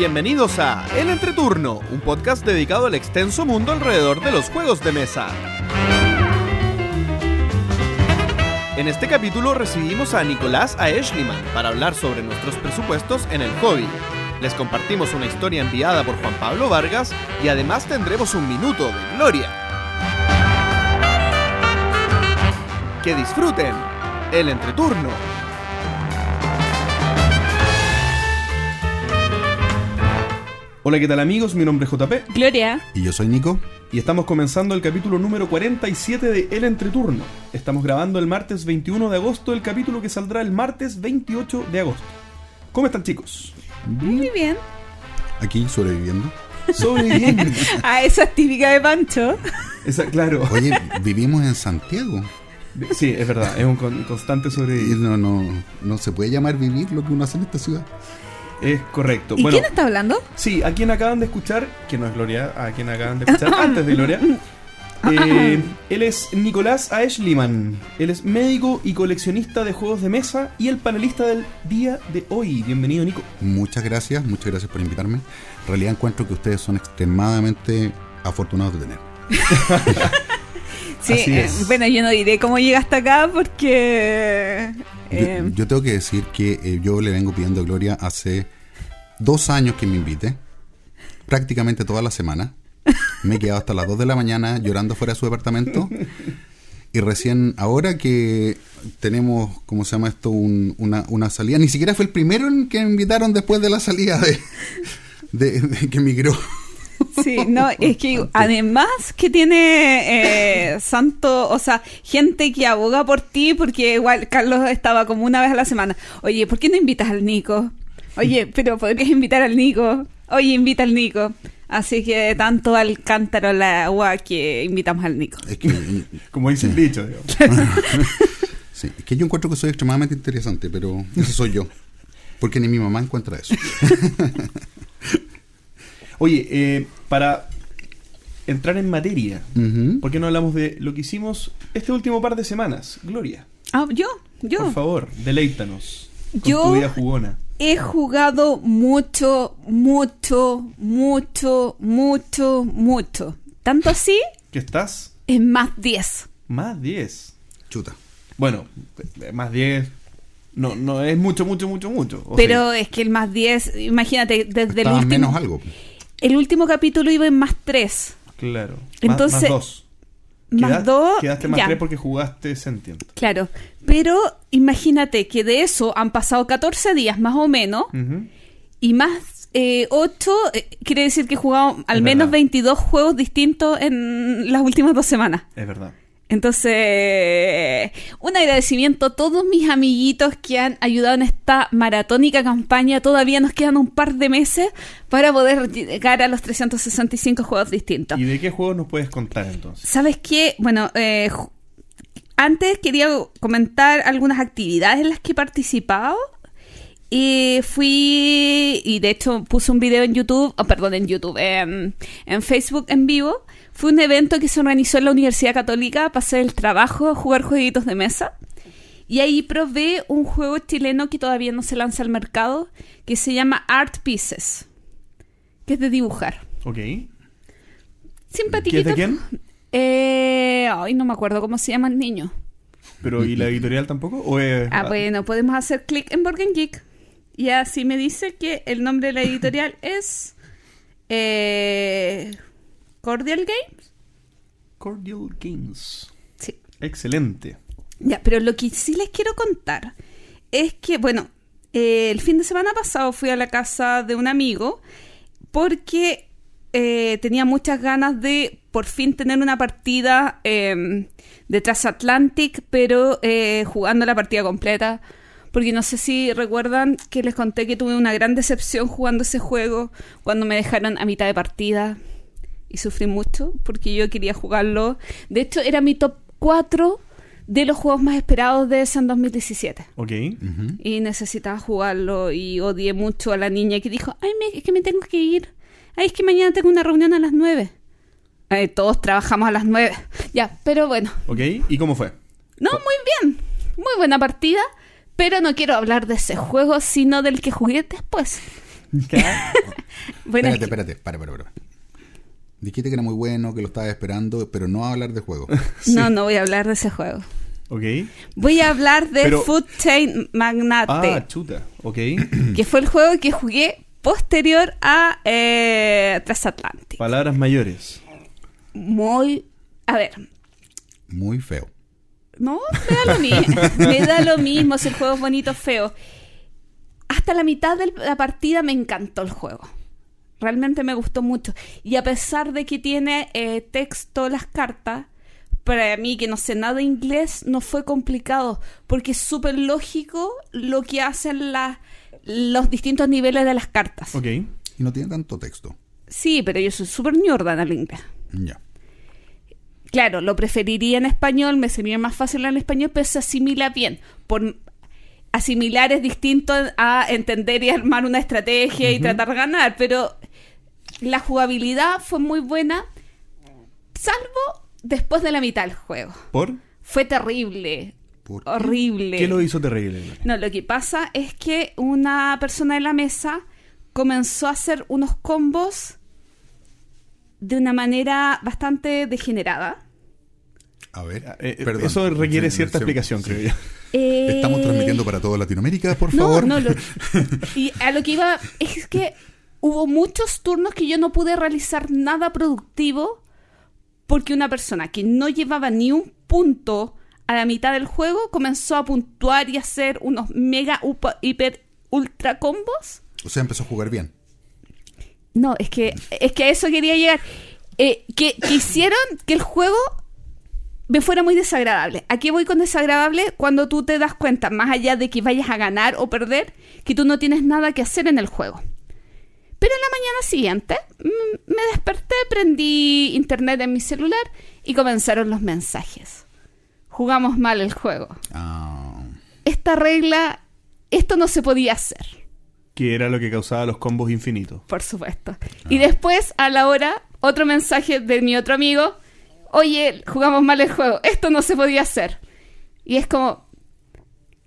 Bienvenidos a El Entreturno, un podcast dedicado al extenso mundo alrededor de los juegos de mesa. En este capítulo recibimos a Nicolás Aeshliman para hablar sobre nuestros presupuestos en el hobby. Les compartimos una historia enviada por Juan Pablo Vargas y además tendremos un minuto de gloria. Que disfruten el entreturno. Hola, ¿qué tal amigos? Mi nombre es JP Gloria. Y yo soy Nico. y estamos comenzando el capítulo número 47 de El Entreturno. Estamos grabando el martes 21 de agosto, el capítulo que saldrá el martes 28 de agosto. ¿Cómo están chicos? Muy bien. Aquí sobreviviendo. Sobreviviendo. Ah, esa es típica de Pancho. Esa- claro. Oye, vivimos en Santiago. Sí, es verdad, es un con- constante sobrevivir. no, no, no se puede llamar vivir lo que uno hace en esta ciudad. Es correcto. ¿Y bueno, quién está hablando? sí, a quien acaban de escuchar, que no es Gloria, a quien acaban de escuchar antes de Gloria. eh, él es Nicolás Aeshliman. Él es médico y coleccionista de juegos de mesa y el panelista del día de hoy. Bienvenido, Nico. Muchas gracias, muchas gracias por invitarme. En realidad encuentro que ustedes son extremadamente afortunados de tener. Sí, eh, bueno, yo no diré cómo llega hasta acá porque... Yo, eh, yo tengo que decir que eh, yo le vengo pidiendo a Gloria hace dos años que me invite, prácticamente toda la semana. Me he quedado hasta las 2 de la mañana llorando fuera de su departamento. Y recién ahora que tenemos, ¿cómo se llama esto? Un- una, una salida. Ni siquiera fue el primero en que me invitaron después de la salida de, de- de que migró. Sí, no, es que además que tiene eh, santo, o sea, gente que aboga por ti, porque igual Carlos estaba como una vez a la semana. Oye, ¿por qué no invitas al Nico? Oye, pero podrías invitar al Nico. Oye, invita al Nico. Así que tanto al cántaro la agua que invitamos al Nico. Es que, Como dice el dicho, sí, es que yo encuentro que soy extremadamente interesante, pero ese soy yo. Porque ni mi mamá encuentra eso. Oye, eh, para entrar en materia. ¿por qué no hablamos de lo que hicimos este último par de semanas? Gloria, Ah, yo, yo. por favor, deleítanos con Yo- tu vida jugona. He jugado mucho, mucho, mucho, mucho, mucho. Tanto así, ¿Qué estás? en más 10. Más 10. Chuta. Bueno, más 10 no, no es mucho, mucho, mucho, mucho. ¿o Pero es que el más 10, imagínate, desde el último, menos algo. El último capítulo iba en más 3. Claro. Entonces, más 2. Más 2. Quedaste más 3 porque jugaste Sentient. Claro. Pero imagínate que de eso han pasado 14 días más o menos. Ujú. Y más 8, quiere decir que he jugado al Es menos verdad. 22 juegos distintos en las últimas dos semanas. Es verdad. Entonces, un agradecimiento a todos mis amiguitos que han ayudado en esta maratónica campaña. Todavía nos quedan un par de meses para poder llegar a los 365 juegos distintos. ¿Y de qué juegos nos puedes contar entonces? ¿Sabes qué? Bueno, eh, antes quería comentar algunas actividades en las que he participado. Y fui, y de hecho puse un video en YouTube, oh, perdón, en YouTube, en, en Facebook en vivo. Fue un evento que se organizó en la Universidad Católica para hacer el trabajo, jugar jueguitos de mesa. Y ahí probé un juego chileno que todavía no se lanza al mercado, que se llama Art Pieces, que es de dibujar. Ok. Simpatiquito. ¿Qué es de quién? Eh, ay, no me acuerdo cómo se llama el niño. ¿Pero y la editorial tampoco? ¿O es- Ah, bueno, podemos hacer clic en Borgen Geek. Y así me dice que el nombre de la editorial es eh, Cordial Games. Cordial Games. Sí. Excelente. Ya, pero lo que sí les quiero contar es que, bueno, eh, el fin de semana pasado fui a la casa de un amigo porque eh, tenía muchas ganas de por fin tener una partida eh, de Transatlantic, pero eh, jugando la partida completa. Porque no sé si recuerdan que les conté que tuve una gran decepción jugando ese juego cuando me dejaron a mitad de partida. Y sufrí mucho porque yo quería jugarlo. De hecho, era mi top 4 de los juegos más esperados de ese en 2017. Ok. Y necesitaba jugarlo y odié mucho a la niña que dijo, ay, me- es que me tengo que ir. Ay, es que mañana tengo una reunión a las 9. Ay, todos trabajamos a las 9. Ya, pero bueno. Ok. ¿Y cómo fue? No, muy bien. Muy buena partida. Pero no quiero hablar de ese juego, sino del que jugué después. Ya. Bueno, es espérate, espérate, para, para, para. Dijiste que era muy bueno, que lo estabas esperando, pero no a hablar de juego. no, no voy a hablar de ese juego. Ok. Voy a hablar de Pero- Food Chain Magnate, Ah, chuta. Ok. que fue el juego que jugué posterior a eh, Transatlantic. Palabras mayores. Muy... A ver, Muy feo. No, me da lo mismo. me da lo mismo si el juego es bonito o feo. Hasta la mitad de la partida me encantó el juego. Realmente me gustó mucho. Y a pesar de que tiene eh, texto las cartas, para mí que no sé nada de inglés no fue complicado. Porque es súper lógico lo que hacen las los distintos niveles de las cartas. Ok. Y no tiene tanto texto. Sí, pero yo soy súper ñorda en el inglés. Ya. Claro, lo preferiría en español, me sería más fácil en español, pero se asimila bien. Por asimilar es distinto a entender y armar una estrategia y tratar de ganar, pero la jugabilidad fue muy buena, salvo después de la mitad del juego. ¿Por? Fue terrible, ¿Por qué? horrible. ¿Qué lo hizo terrible? No, lo que pasa es que una persona en la mesa comenzó a hacer unos combos de una manera bastante degenerada. A ver, Eh, eh, perdón. Eso requiere Sí, cierta sí, explicación, sí. creo yo. Eh, Estamos transmitiendo para toda Latinoamérica, por no, favor. No, lo- y a lo que iba es que hubo muchos turnos que yo no pude realizar nada productivo porque una persona que no llevaba ni un punto a la mitad del juego comenzó a puntuar y hacer unos mega upa- hiper ultra combos. O sea, empezó a jugar bien. No, es que, es que a eso quería llegar. Eh, que, que hicieron que el juego me fuera muy desagradable. ¿A qué voy con desagradable? Cuando tú te das cuenta, más allá de que vayas a ganar o perder, que tú no tienes nada que hacer en el juego. Pero en la mañana siguiente mm, me desperté, prendí internet en mi celular y comenzaron los mensajes. Jugamos mal el juego. Ah, Esta regla, esto no se podía hacer. Que era lo que causaba los combos infinitos. Por supuesto. Y después, a la hora, otro mensaje de mi otro amigo. Oye, jugamos mal el juego. Esto no se podía hacer. Y es como...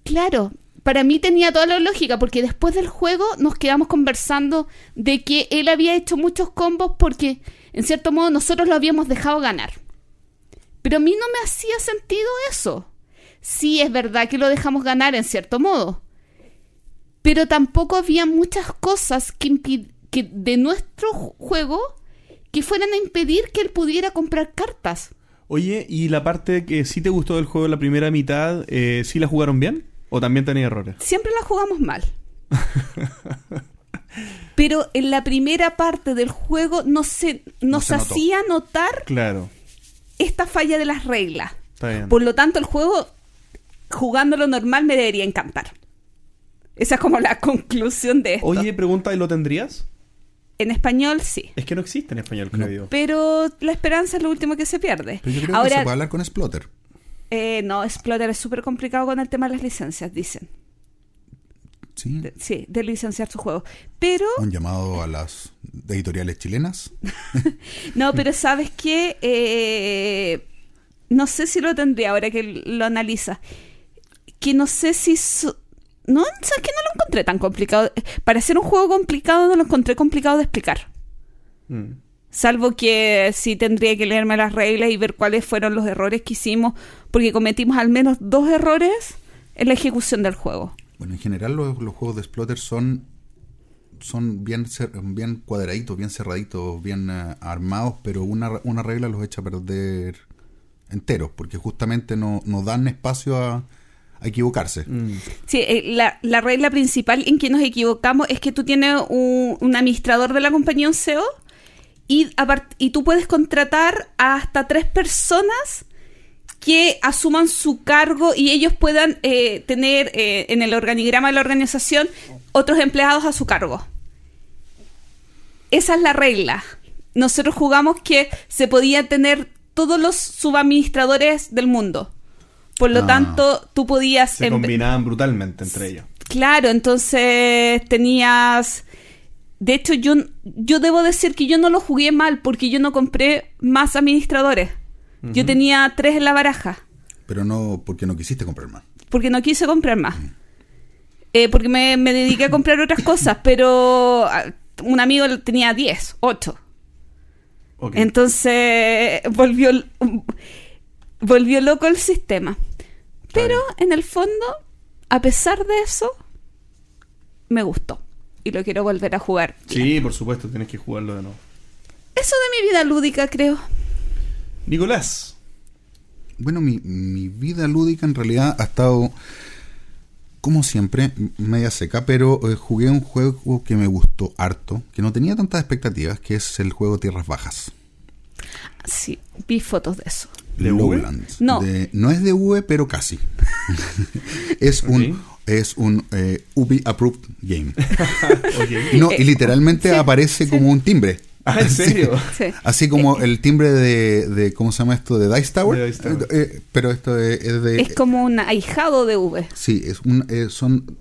Claro, para mí tenía toda la lógica, porque después del juego nos quedamos conversando de que él había hecho muchos combos porque, en cierto modo, nosotros lo habíamos dejado ganar. Pero a mí no me hacía sentido eso. Sí, es verdad que lo dejamos ganar en cierto modo pero tampoco había muchas cosas que, de nuestro ju- juego que fueran a impedir que él pudiera comprar cartas. Oye, ¿y la parte que sí te gustó del juego, la primera mitad, eh, sí la jugaron bien? ¿O también tenía errores? Siempre la jugamos mal. Pero en la primera parte del juego no se, nos se hacía notar Claro, esta falla de las reglas. está bien. Por lo tanto, el juego, jugándolo normal, me debería encantar. Esa es como la conclusión de esto. Oye, pregunta, ¿y lo tendrías? En español, sí. Es que no existe en español, creo yo. Pero la esperanza es lo último que se pierde. pero yo creo que Ahora, se puede hablar con Splotter. Eh, no, Explorer es súper complicado con el tema de las licencias, dicen. Sí. De- sí, de licenciar su juego. Pero, Un llamado a las editoriales chilenas. no, pero ¿sabes qué? Eh, no sé si lo tendría ahora que lo analiza. Que no sé si... No, ¿sabes que No lo encontré tan complicado. Para ser un juego complicado no lo encontré complicado de explicar. Mm. Salvo que sí tendría que leerme las reglas y ver cuáles fueron los errores que hicimos, porque cometimos al menos dos errores en la ejecución del juego. Bueno, en general los, los juegos de Splotter son son bien cer- bien cuadraditos, bien cerraditos, bien eh, armados, pero una, una regla los echa a perder enteros, porque justamente no, no dan espacio a, a equivocarse. Mm. Sí, eh, la, la regla principal en que nos equivocamos es que tú tienes un, un administrador de la compañía, un CEO, y, y tú puedes contratar a hasta tres personas que asuman su cargo y ellos puedan eh, tener eh, en el organigrama de la organización otros empleados a su cargo. Esa es la regla. Nosotros jugamos que se podía tener todos los subadministradores del mundo. Por lo Ah. tanto, tú podías... Se combinaban brutalmente entre ellos. Claro, entonces tenías... De hecho, yo, yo debo decir que yo no lo jugué mal porque yo no compré más administradores. Yo tenía tres en la baraja Pero no porque no quisiste comprar más. porque no quise comprar más. eh, porque me, me dediqué a comprar otras cosas, pero ah, un amigo tenía 10, 8. Ok. Entonces volvió, volvió loco el sistema. Pero en el fondo, a pesar de eso, me gustó. Y lo quiero volver a jugar. Sí, por supuesto, tienes que jugarlo de nuevo. Eso de mi vida lúdica, creo. Nicolás. Bueno, mi, mi vida lúdica en realidad ha estado, como siempre, media seca, pero eh, jugué un juego que me gustó harto, que no tenía tantas expectativas, que es el juego Tierras Bajas. Sí, vi fotos de eso. ¿De? Lowlands. No. De- no es de V, pero casi. es un. Es un eh, UBI Approved Game. Ok. Y, no, Eh, y literalmente sí, aparece como un timbre. Ah, ¿en serio? Sí. Así como el timbre de, de- ¿cómo se llama esto? De Dice Tower. De Dice Tower. Eh, eh, pero esto es, es de... Es como un ahijado de V. Sí, es un, eh, son...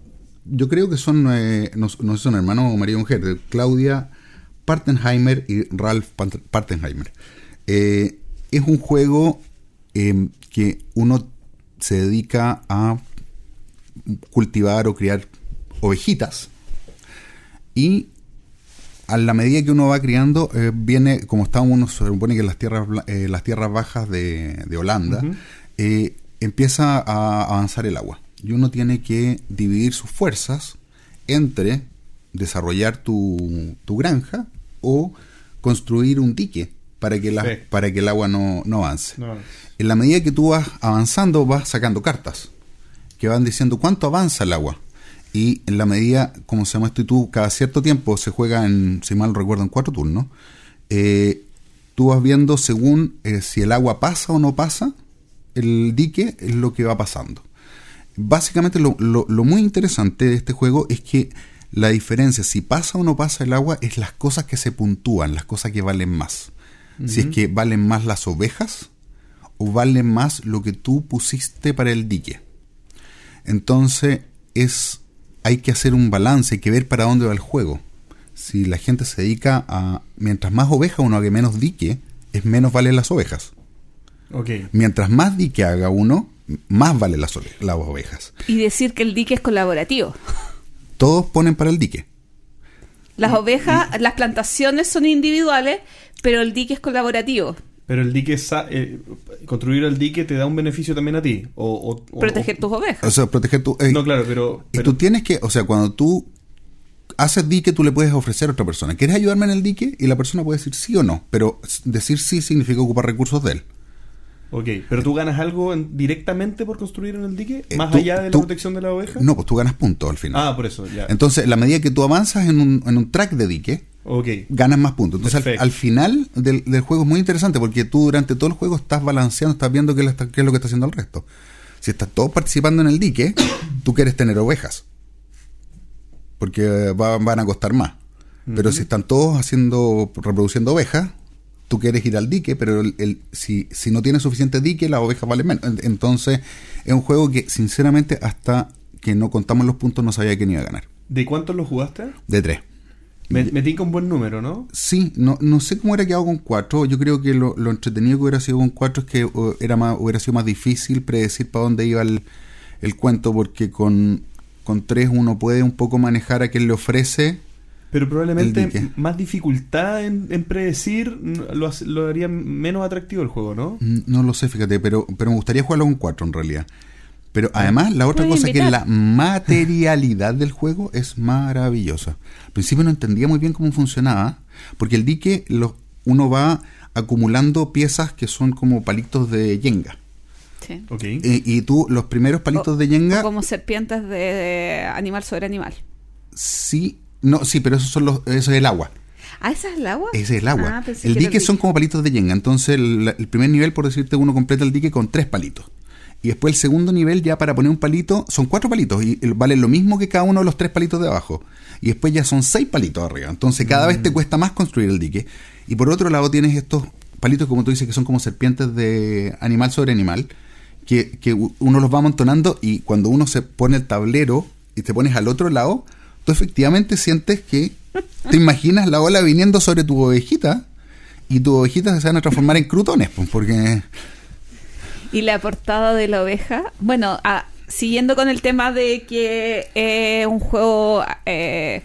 Yo creo que son, eh, no, no sé si son hermanos o marido y mujer, Claudia Partenheimer y Ralph Partenheimer. Eh, es un juego eh, que uno se dedica a cultivar o criar ovejitas y a la medida que uno va criando, eh, viene, como está uno, se supone que en las tierras, eh, las tierras bajas de, de Holanda, eh, empieza a avanzar el agua. Y uno tiene que dividir sus fuerzas entre desarrollar tu, tu granja o construir un dique para que, la, Sí. para que el agua no, no avance. No, En la medida que tú vas avanzando, vas sacando cartas que van diciendo cuánto avanza el agua. Y en la medida, como se llama esto, y tú cada cierto tiempo se juega en, si mal recuerdo, en cuatro turnos, eh, tú vas viendo según eh, si el agua pasa o no pasa, el dique es lo que va pasando. Básicamente lo, lo- lo muy interesante de este juego es que la diferencia si pasa o no pasa el agua es las cosas que se puntúan, las cosas que valen más. Si es que valen más las ovejas o vale más lo que tú pusiste para el dique. Entonces es hay que hacer un balance, hay que ver para dónde va el juego. Si la gente se dedica a mientras más ovejas uno haga menos dique, es menos valen las ovejas. ok. Mientras más dique haga uno, más valen las, las ovejas. Y decir que el dique es colaborativo. Todos ponen para el dique. Las ovejas, las plantaciones son individuales, pero el dique es colaborativo. Pero el dique, sa- eh, construir el dique te da un beneficio también a ti. O, Proteger o- tus ovejas. O sea, proteger tu... eh, No, claro, pero. Y tú tienes que, o sea, cuando tú haces dique, tú le puedes ofrecer a otra persona. ¿Quieres ayudarme en el dique? Y la persona puede decir sí o no. Pero decir sí significa ocupar recursos de él. Ok, pero tú ganas algo en- directamente por construir en el dique, Eh, más tú- allá de la tú- protección de la oveja. No, pues tú ganas puntos al final. Ah, por eso, ya. Entonces, la medida que tú avanzas en un, en un track de dique, ok. ganas más puntos. Entonces, al, final del, del juego es muy interesante porque tú durante todo el juego estás balanceando, estás viendo qué, es lo que está haciendo el resto. Si estás todos participando en el dique, tú quieres tener ovejas. Porque va- van a costar más. Pero si están todos haciendo, reproduciendo ovejas, tú quieres ir al dique, pero el, el- si, si no tienes suficiente dique, las ovejas valen menos. En- Entonces, es un juego que, sinceramente, hasta que no contamos los puntos, no sabía quién iba a ganar. ¿De cuántos lo jugaste? De tres. Me, me tinca un buen número, ¿no? Sí, no, no sé cómo hubiera quedado con cuatro. Yo creo que lo, lo entretenido que hubiera sido con cuatro es que uh, era más, hubiera sido más difícil predecir para dónde iba el, el cuento, porque con, con tres uno puede un poco manejar a quien le ofrece. Pero probablemente más dificultad en, en predecir lo, lo haría menos atractivo el juego, ¿no? Mm, No lo sé, fíjate, pero, pero me gustaría jugarlo con cuatro en realidad. Pero además, la otra cosa que invitar. la materialidad del juego es maravillosa. Al principio no entendía muy bien cómo funcionaba, porque el dique lo, uno va acumulando piezas que son como palitos de yenga. Sí. Ok. Eh, y tú, los primeros palitos O- de yenga, como serpientes de animal sobre animal. sí, no, sí, pero esos son los, eso es el agua. Ah, ¿esa es el agua? Ese es el agua. Ah, el que dique son como palitos de yenga. Entonces, el, el primer nivel, por decirte, uno completa el dique con tres palitos. Y después el segundo nivel, ya para poner un palito, son cuatro palitos. Y el- vale lo mismo que cada uno de los tres palitos de abajo. Y después ya son seis palitos arriba. Entonces, cada vez te cuesta más construir el dique. Y por otro lado, tienes estos palitos, como tú dices, que son como serpientes de animal sobre animal. Que, que uno los va amontonando y cuando uno se pone el tablero y te pones al otro lado, tú efectivamente sientes que te imaginas la ola viniendo sobre tu ovejita y tus ovejitas se van a transformar en crutones, pues, porque Y la portada de la oveja, bueno, ah, siguiendo con el tema de que es un juego eh,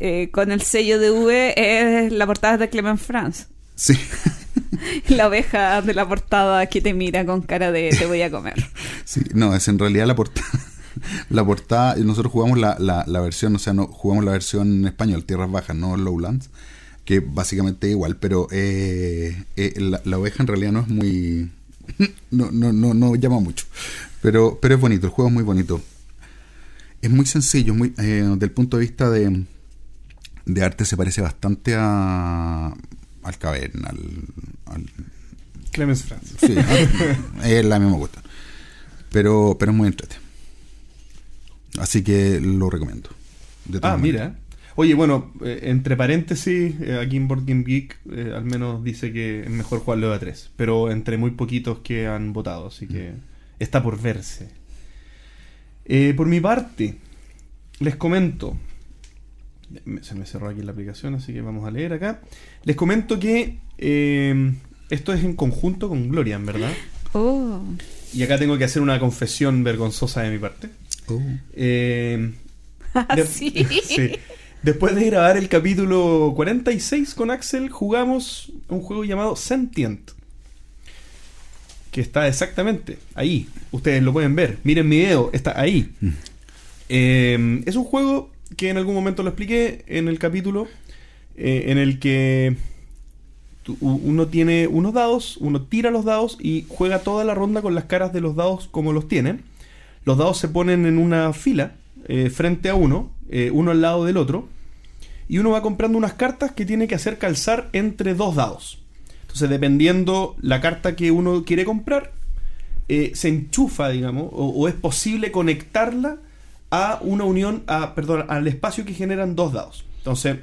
eh, con el sello de V, es la portada de Clement France. Sí. La oveja de la portada que te mira con cara de te voy a comer. Sí, no, es en realidad la portada. La portada, nosotros jugamos la, la, la versión, o sea, no jugamos la versión en español, Tierras Bajas, no Lowlands, que básicamente es igual, pero eh, eh, la, la oveja en realidad no es muy. No, no, no, no llama mucho. Pero, pero es bonito, el juego es muy bonito. Es muy sencillo, muy eh, del punto de vista de, de arte se parece bastante a al Cavern, al, al Clemens Franz. Sí, es la misma cuestión. Pero, pero es muy entretenido. Así que lo recomiendo. De Ah, mira. Oye, bueno, eh, entre paréntesis, eh, aquí en Board Game Geek eh, al menos dice que es mejor jugarlo de a 3, pero entre muy poquitos que han votado, así que está por verse. Eh, por mi parte, les comento, me- se me cerró aquí la aplicación, así que vamos a leer acá. Les comento que eh, esto es en conjunto con Gloria, en verdad. Oh. Y acá tengo que hacer una confesión vergonzosa de mi parte. Oh. Eh, de- sí. sí. Después de grabar el capítulo 46 con Axel, jugamos un juego llamado Sentient. Que está exactamente ahí. Ustedes lo pueden ver. Miren mi video, está ahí. Mm. Eh, es un juego que en algún momento lo expliqué en el capítulo. eh, en el que uno tiene unos dados, uno tira los dados y juega toda la ronda con las caras de los dados como los tienen. Los dados se ponen en una fila eh, frente a uno, eh, uno al lado del otro, y uno va comprando unas cartas que tiene que hacer calzar entre dos dados. Entonces, dependiendo la carta que uno quiere comprar, eh, se enchufa, digamos, o, o es posible conectarla a una unión, a, perdón, al espacio que generan dos dados. Entonces,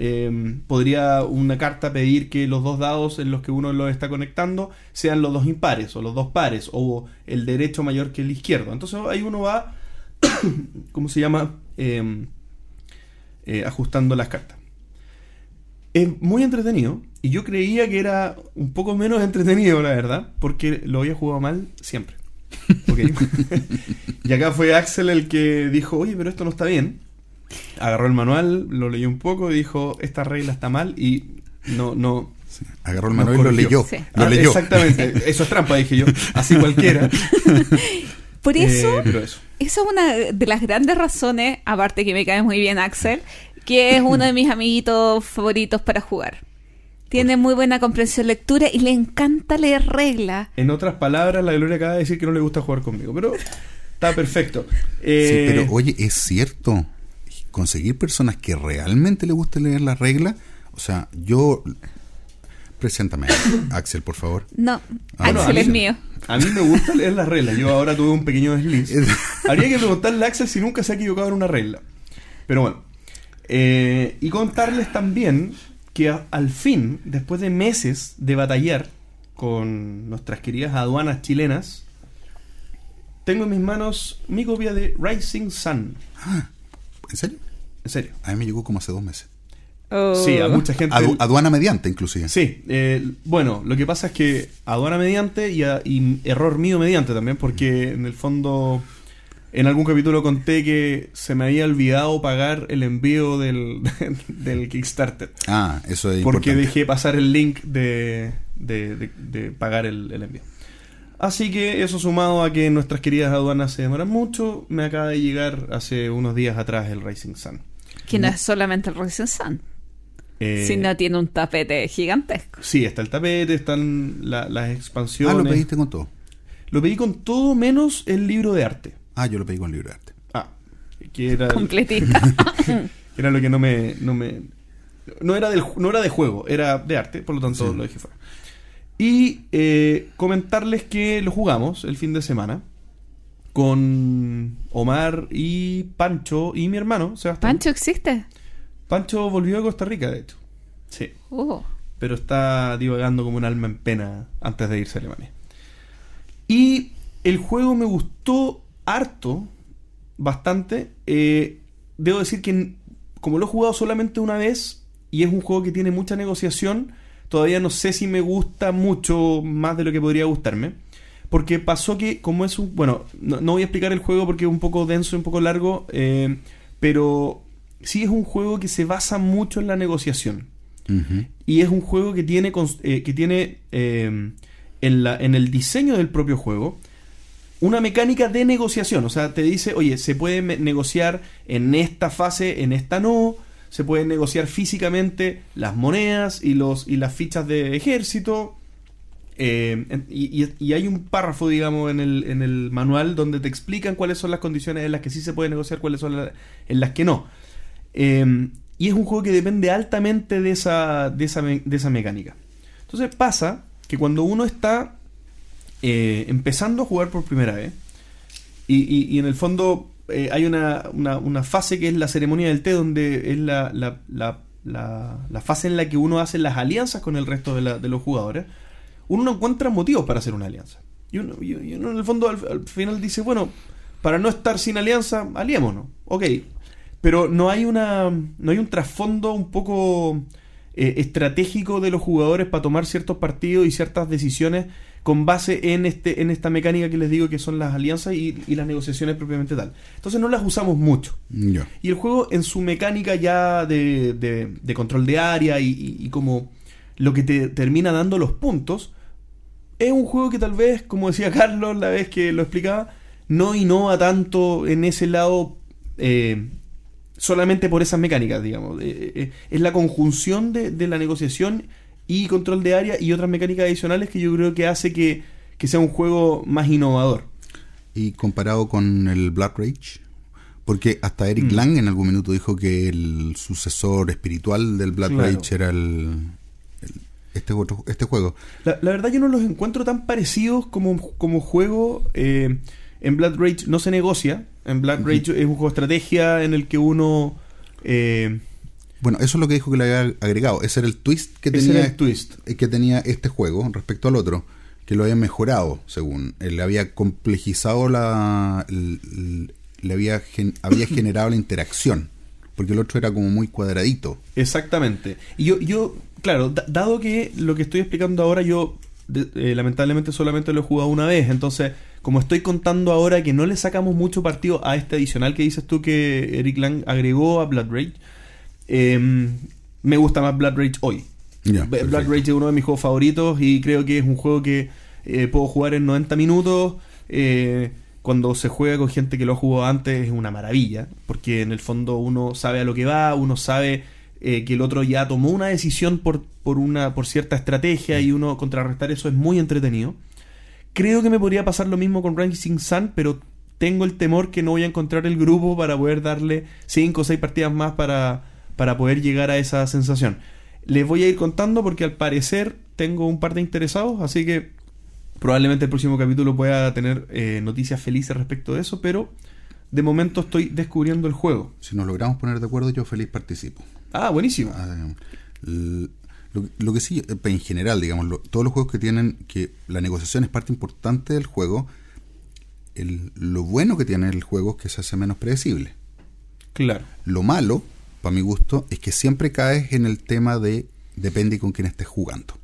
eh, podría una carta pedir que los dos dados en los que uno lo está conectando sean los dos impares o los dos pares o el derecho mayor que el izquierdo. Entonces ahí uno va, ¿cómo se llama? Eh, eh, ajustando las cartas. Es muy entretenido y yo creía que era un poco menos entretenido, la verdad, porque lo había jugado mal siempre. Y acá fue Axel el que dijo, oye, pero esto no está bien. Agarró el manual, lo leyó un poco y dijo, esta regla está mal y no, no... Sí. Agarró el manual y lo leyó. Sí. Lo Ah, leyó. Exactamente, eso es trampa, dije yo. Así cualquiera. Por eso, Eh, pero eso. Esa es una de las grandes razones, aparte que me cae muy bien Axel, que es uno de mis amiguitos favoritos para jugar. Tiene muy buena comprensión lectura y le encanta leer reglas. En otras palabras, la Gloria acaba de decir que no le gusta jugar conmigo, pero está perfecto. Sí, Eh, pero oye, es cierto. Conseguir personas que realmente le guste leer las reglas. O sea, yo. Preséntame, Axel, por favor. No, Ah, Axel no, es mío. A mí me gusta leer las reglas. Yo ahora tuve un pequeño desliz. Habría que preguntarle a Axel si nunca se ha equivocado en una regla. Pero bueno. Eh, y contarles también que a- al fin, después de meses de batallar con nuestras queridas aduanas chilenas, tengo en mis manos mi copia de Rising Sun. ¿En serio? En serio. A mí me llegó como hace dos meses. Oh. Sí, a mucha gente. Adu- aduana mediante, inclusive. Sí, eh, bueno, lo que pasa es que aduana mediante y, a- y error mío mediante también, porque en el fondo en algún capítulo conté que se me había olvidado pagar el envío del, del Kickstarter, Ah, eso es porque importante. dejé pasar el link de, de- de- de pagar el, el envío. Así que eso sumado a que nuestras queridas aduanas se demoran mucho, me acaba de llegar hace unos días atrás el Rising Sun. Que no es solamente el Rising Sun, Eh, sino tiene un tapete gigantesco. Sí, está el tapete, están la- las Ah, expansiones. lo pediste con todo. Lo pedí con todo menos el libro de arte. Ah, yo lo pedí con libro de arte. Ah, que era, Completista. que era lo que no me, no me. No era, del, no era de juego, era de arte, por lo tanto Sí. lo dejé fuera. Y eh, comentarles que lo jugamos el fin de semana con Omar y Pancho y mi hermano, Sebastián. ¿Pancho existe? Pancho volvió a Costa Rica, de hecho. Sí. Oh. pero está divagando como un alma en pena antes de irse a Alemania. Y el juego me gustó harto, bastante. Eh, debo decir que como lo he jugado solamente una vez y es un juego que tiene mucha negociación, todavía no sé si me gusta mucho más de lo que podría gustarme. Porque pasó que, como es un. Bueno, no, no voy a explicar el juego porque es un poco denso, un poco largo. eh, pero sí es un juego que se basa mucho en la negociación. Y es un juego que tiene, eh, que tiene eh, en, la, en el diseño del propio juego una mecánica de negociación. O sea, te dice, oye, se puede negociar en esta fase, en esta no. Se pueden negociar físicamente las monedas y, los, y las fichas de ejército. Eh, en- y, y- y hay un párrafo, digamos, en el, en el manual donde te explican cuáles son las condiciones en las que sí se puede negociar, cuáles son las en las que no. Eh, y es un juego que depende altamente de esa, de esa, de esa mecánica. Entonces pasa que cuando uno está eh, empezando a jugar por primera vez, y, y- en el fondo eh, hay una, una- fase que es la ceremonia del té, donde es la, la- la- fase en la que uno hace las alianzas con el resto de, los jugadores, uno no encuentra motivos para hacer una alianza. Y uno, y uno en el fondo al, al final dice, bueno, para no estar sin alianza, aliémonos. Ok. Pero no hay una. no hay un trasfondo un poco eh, estratégico de los jugadores para tomar ciertos partidos y ciertas decisiones con base en este, en esta mecánica que les digo que son las alianzas y, y las negociaciones propiamente tal. Entonces no las usamos mucho. Y el juego en su mecánica ya de, de- de control de área y, y- y como lo que te termina dando los puntos, es un juego que tal vez, como decía Carlos la vez que lo explicaba, no innova tanto en ese lado eh, solamente por esas mecánicas, digamos. Eh, eh, es la conjunción de, de la negociación y control de área y otras mecánicas adicionales que yo creo que hace que, que sea un juego más innovador. Y comparado con el Blood Rage, porque hasta Eric Mm. Lang en algún minuto dijo que el sucesor espiritual del Blood Claro. Rage era el, el- este otro este juego. La, la verdad yo no los encuentro tan parecidos como, como juego. eh, en Blood Rage no se negocia. En Ujú. Rage es un juego de estrategia en el que uno... eh, Bueno, eso es lo que dijo que le había agregado. Ese era el twist que ese tenía era el twist. eh, que tenía este juego respecto al otro, que lo había mejorado, según él le había complejizado la le había gen- había generado la interacción, porque el otro era como muy cuadradito. Exactamente. Y yo, yo claro, da- dado que lo que estoy explicando ahora yo de- eh, lamentablemente solamente lo he jugado una vez, entonces como estoy contando ahora que no le sacamos mucho partido a este adicional que dices tú que Eric Lang agregó a Blood Rage, eh, me gusta más Blood Rage hoy. Blood. Rage es uno de mis juegos favoritos y creo que es un juego que eh, puedo jugar en 90 minutos. eh, cuando se juega con gente que lo ha jugado antes es una maravilla, porque en el fondo uno sabe a lo que va, uno sabe eh, que el otro ya tomó una decisión por, por, una, por cierta estrategia y uno contrarrestar eso es muy entretenido. Creo que me podría pasar lo mismo con Rising Sun, pero tengo el temor que no voy a encontrar el grupo para poder darle 5 o 6 partidas más para, para poder llegar a esa sensación. Les voy a ir contando porque al parecer tengo un par de interesados, así que probablemente el próximo capítulo pueda tener eh, noticias felices respecto de eso, pero de momento estoy descubriendo el juego. Si nos logramos poner de acuerdo, yo feliz participo. Ah, buenísimo. Ah, lo, lo que sí, eh, en general, digamos, lo- todos los juegos que tienen que la negociación es parte importante del juego, el- lo bueno que tiene el juego es que se hace menos predecible. Claro. Lo malo, para mi gusto, es que siempre caes en el tema de depende con quién estés jugando.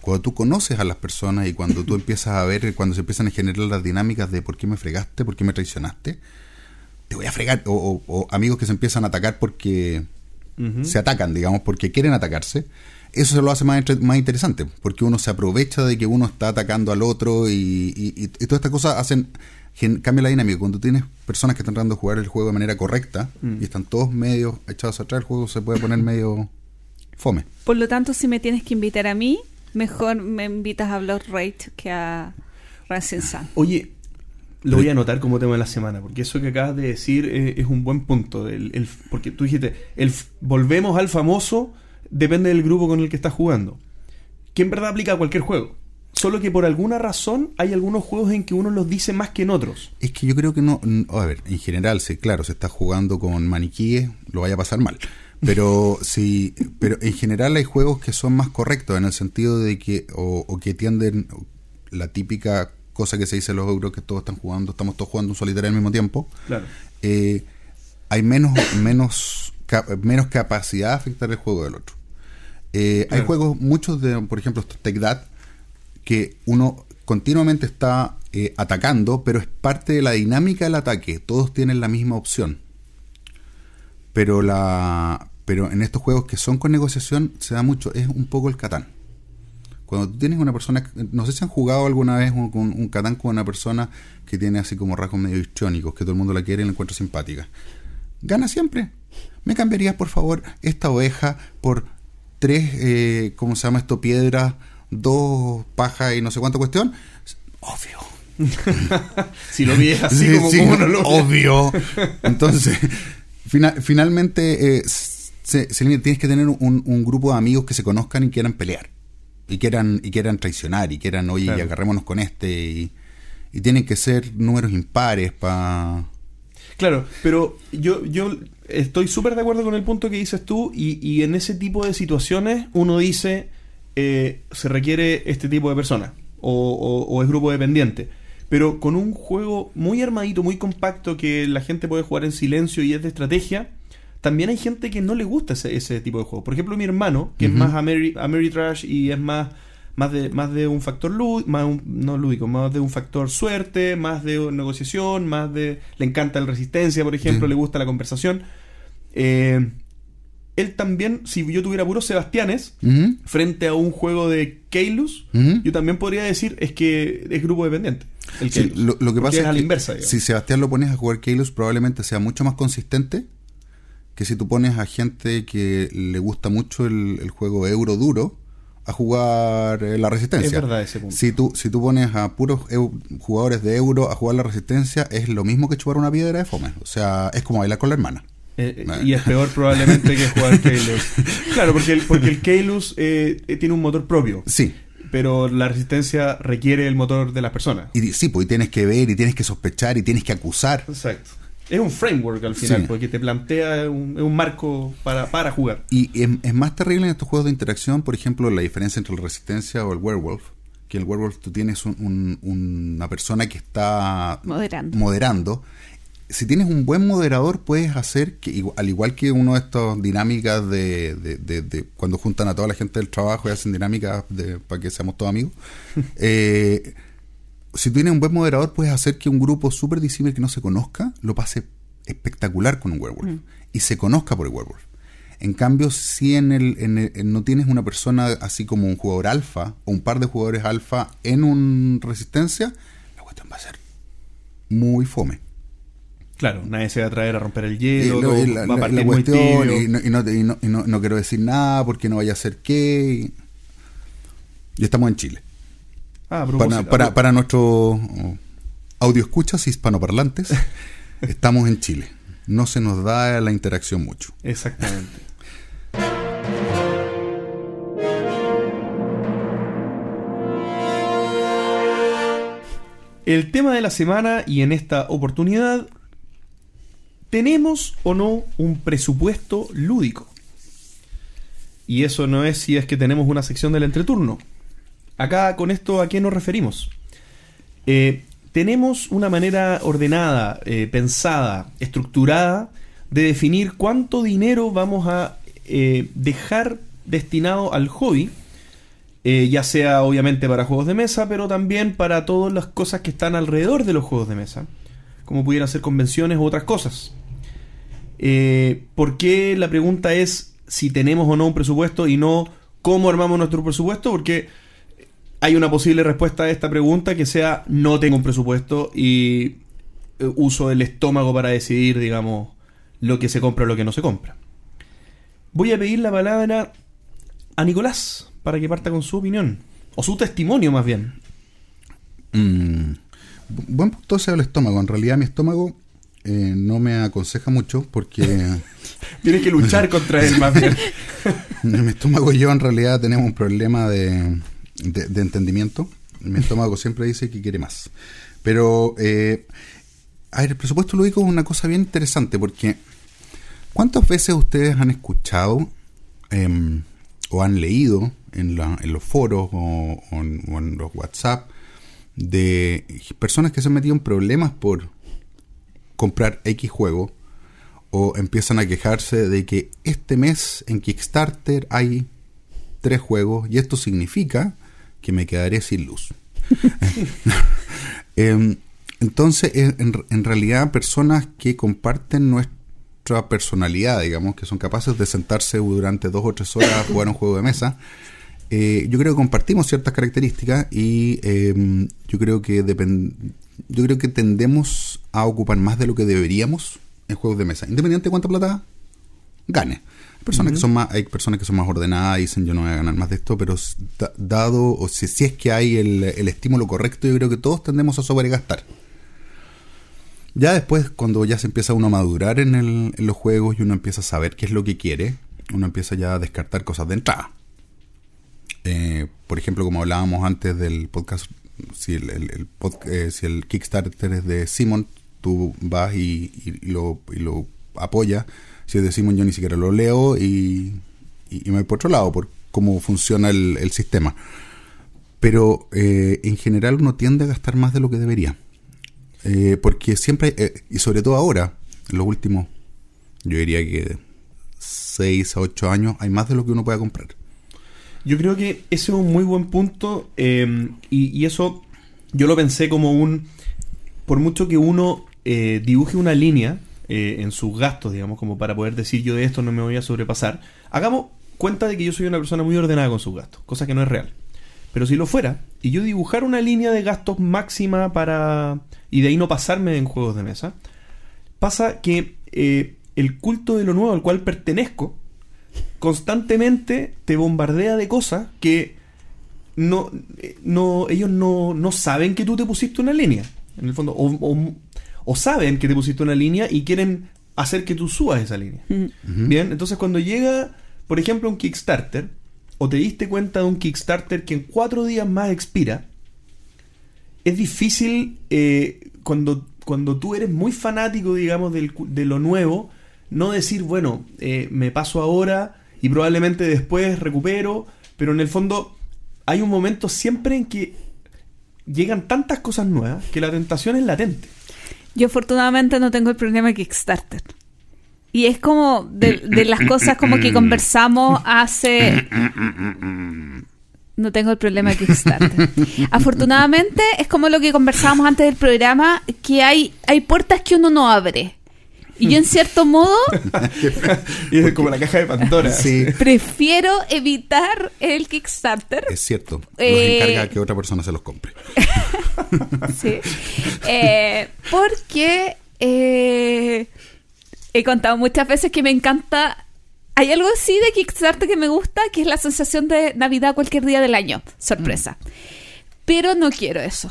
Cuando tú conoces a las personas y cuando tú empiezas a ver, cuando se empiezan a generar las dinámicas de por qué me fregaste, por qué me traicionaste, te voy a fregar. O, o- o amigos que se empiezan a atacar porque Se atacan, digamos, porque quieren atacarse. Eso se lo hace más, más interesante, porque uno se aprovecha de que uno está atacando al otro y, y, y- y todas estas cosas hacen gen- cambia la dinámica. Cuando tienes personas que están tratando de jugar el juego de manera correcta Mm. y están todos medio echados atrás, el juego se puede poner medio fome. Por lo tanto, si me tienes que invitar a mí, mejor me invitas a Blood Rage que a Rising Sun. Oye, lo voy a anotar como tema de la semana, porque eso que acabas de decir es un buen punto. El, el- porque tú dijiste, el, volvemos al famoso, depende del grupo con el que estás jugando. Que en verdad aplica a cualquier juego. Solo que por alguna razón hay algunos juegos en que uno los dice más que en otros. Es que yo creo que no. A ver, en general, sí, claro, se está jugando con maniquíes, lo vaya a pasar mal. Pero sí, pero en general hay juegos que son más correctos en el sentido de que, o, o que tienden la típica cosa que se dice en los euros que todos están jugando, estamos todos jugando un solitario al mismo tiempo. Claro. eh, hay menos, menos, menos capacidad de afectar el juego del otro. Eh, Hay juegos, muchos de, por ejemplo, Take That, que uno continuamente está eh, atacando, pero es parte de la dinámica del ataque. Todos tienen la misma opción. Pero la pero en estos juegos que son con negociación se da mucho, es un poco el Catán. Cuando tú tienes una persona, no sé si han jugado alguna vez un, un, un Catán con una persona que tiene así como rasgos medio histriónicos, que todo el mundo la quiere y la encuentra simpática. Gana siempre. ¿Me cambiarías, por favor, esta oveja por tres, eh, ¿cómo se llama esto? Piedras, dos pajas y no sé cuánta cuestión. Obvio. si lo vies así Sí, como, sí, como no lo obvio. Entonces, fina- finalmente, eh, se- se- tienes que tener un, un grupo de amigos que se conozcan y quieran pelear. Y quieran, y quieran traicionar, y quieran, oye, Claro. y agarrémonos con este. Y, y tienen que ser números impares para. Claro, pero yo, yo estoy súper de acuerdo con el punto que dices tú y, y en ese tipo de situaciones uno dice eh, se requiere este tipo de persona o, o- o es grupo dependiente. Pero con un juego muy armadito, muy compacto que la gente puede jugar en silencio y es de estrategia, también hay gente que no le gusta ese, ese tipo de juego. Por ejemplo, mi hermano, que es más Ameri- Ameritrash y es más más de más de un factor lú- más un- no lúdico, más de un factor suerte, más de negociación, más de le encanta el resistencia, por ejemplo, Sí. le gusta la conversación. Eh, él también, si yo tuviera puros Sebastianes frente a un juego de Keylus, yo también podría decir es que es grupo dependiente. El Sí, Keylus. lo, lo que pasa es es, a la que inversa, digamos. si Sebastián lo pones a jugar Keylus probablemente sea mucho más consistente que si tú pones a gente que le gusta mucho el, el juego euro duro a jugar eh, la resistencia. Es verdad ese punto. Si tú, si tú pones a puros eu- jugadores de euro a jugar la resistencia, es lo mismo que chupar una piedra de fome. O sea, es como bailar con la hermana. Eh, eh, y es peor probablemente que jugar Keylus. Claro, porque el, porque el Keylus tiene un motor propio, Sí. pero la resistencia requiere el motor de las personas. Y sí, pues y tienes que ver y tienes que sospechar y tienes que acusar. Exacto. Es un framework al final, Sí. porque te plantea un, es un marco para, para jugar. Y es, es más terrible en estos juegos de interacción, por ejemplo, la diferencia entre la resistencia o el werewolf. Que el werewolf tú tienes un- un- una persona que está Moderando. moderando. Si tienes un buen moderador, puedes hacer que, al igual que uno de estas dinámicas de, de- de- de cuando juntan a toda la gente del trabajo y hacen dinámicas de- para que seamos todos amigos. eh, si tienes un buen moderador, puedes hacer que un grupo súper disímil que no se conozca lo pase espectacular con un werewolf y se conozca por el werewolf. En cambio, si en el, en el- en no tienes una persona así como un jugador alfa o un par de jugadores alfa en un resistencia, la cuestión va a ser muy fome. Claro, nadie se va a traer a romper el Y hielo, lo- todo y la, va a partir la muy cuestión, tibio. y, no, y no- y no- y no- no quiero decir nada porque no vaya a ser qué. Y estamos en Chile. Ah, Para, para, para nuestros audio escuchas hispanoparlantes, estamos en Chile. No se nos da la interacción mucho. Exactamente. El tema de la semana y en esta oportunidad, ¿tenemos o no un presupuesto lúdico? Y eso no es si es que tenemos una sección del entreturno. Acá con esto a qué nos referimos. Eh, tenemos una manera ordenada, eh, pensada, estructurada de definir cuánto dinero vamos a eh, dejar destinado al hobby, ya sea obviamente para juegos de mesa, pero también para todas las cosas que están alrededor de los juegos de mesa, como pudieran ser convenciones u otras cosas. Eh, ¿Por qué la pregunta es si tenemos o no un presupuesto y no cómo armamos nuestro presupuesto? Porque hay una posible respuesta a esta pregunta que sea no tengo un presupuesto y eh, uso el estómago para decidir, digamos, lo que se compra o lo que no se compra. Voy a pedir la palabra a Nicolás para que parta con su opinión, o su testimonio más bien. Mm, bu- buen punto sea el estómago. En realidad mi estómago eh, no me aconseja mucho porque Tienes que luchar contra él más bien. mi estómago y yo en realidad tenemos un problema de, de- entendimiento. Mi estómago siempre dice que quiere más. Pero, eh, el presupuesto lúdico es una cosa bien interesante porque ¿cuántas veces ustedes han escuchado em, o han leído en, la- en los foros o, o en, o en los WhatsApp de personas que se han metido en problemas por comprar X juego o empiezan a quejarse de que este mes en Kickstarter hay tres juegos y esto significa que me quedaré sin luz. Em, entonces, en, realidad, personas que comparten nuestra personalidad, digamos, que son capaces de sentarse durante dos o tres horas a jugar un juego de mesa, eh, yo creo que compartimos ciertas características y em, yo creo que yo creo que tendemos a ocupar más de lo que deberíamos en juegos de mesa, independiente de cuánta plata gane. Personas que son más, hay personas que son más ordenadas y dicen yo no voy a ganar más de esto, pero dado o si, si, es que hay el, el, estímulo correcto, yo creo que todos tendemos a sobregastar. Ya después, cuando ya se empieza uno a madurar en, el, en los juegos y uno empieza a saber qué es lo que quiere, uno empieza ya a descartar cosas de entrada. Eh, por ejemplo, como hablábamos antes del podcast, si el, el, eh, si el Kickstarter es de Simon, tú vas y, lo, y lo apoyas. Si es de Simon, yo ni siquiera lo leo y, y, me voy por otro lado, por cómo funciona el, sistema. Pero eh, en general uno tiende a gastar más de lo que debería. porque siempre, y sobre todo ahora, en los últimos, yo diría que 6 a 8 años, hay más de lo que uno pueda comprar. Yo creo que ese es un muy buen punto eh, y, eso yo lo pensé como un... Por mucho que uno eh, dibuje una línea eh, en sus gastos, digamos, como para poder decir yo de esto no me voy a sobrepasar, hagamos cuenta de que yo soy una persona muy ordenada con sus gastos, cosa que no es real. Pero si lo fuera, y yo dibujar una línea de gastos máxima para... y de ahí no pasarme en juegos de mesa, pasa que el culto de lo nuevo al cual pertenezco constantemente te bombardea de cosas que no, no ellos no, no saben que tú te pusiste una línea. En el fondo, saben que te pusiste una línea y quieren hacer que tú subas esa línea. Bien, entonces cuando llega, por ejemplo, un Kickstarter, o te diste cuenta de un Kickstarter que en cuatro días más expira, es difícil eh, cuando, cuando tú eres muy fanático, digamos, de lo nuevo, no decir, bueno, eh, me paso ahora y probablemente después recupero, pero en el fondo hay un momento siempre en que llegan tantas cosas nuevas que la tentación es latente. Yo afortunadamente no tengo el problema de Kickstarter. Y es como de, las cosas como que conversamos hace... No tengo el problema de Kickstarter. Afortunadamente es como lo que conversábamos antes del programa, que hay, hay puertas que uno no abre. Y yo en cierto modo... y es como la caja de Pandora. Sí. Prefiero evitar el Kickstarter. Es cierto. Los eh, encarga que otra persona se los compre. sí. Eh, porque eh, he contado muchas veces que me encanta... Hay algo así de Kickstarter que me gusta, que es la sensación de Navidad cualquier día del año. Sorpresa. Mm. Pero no quiero eso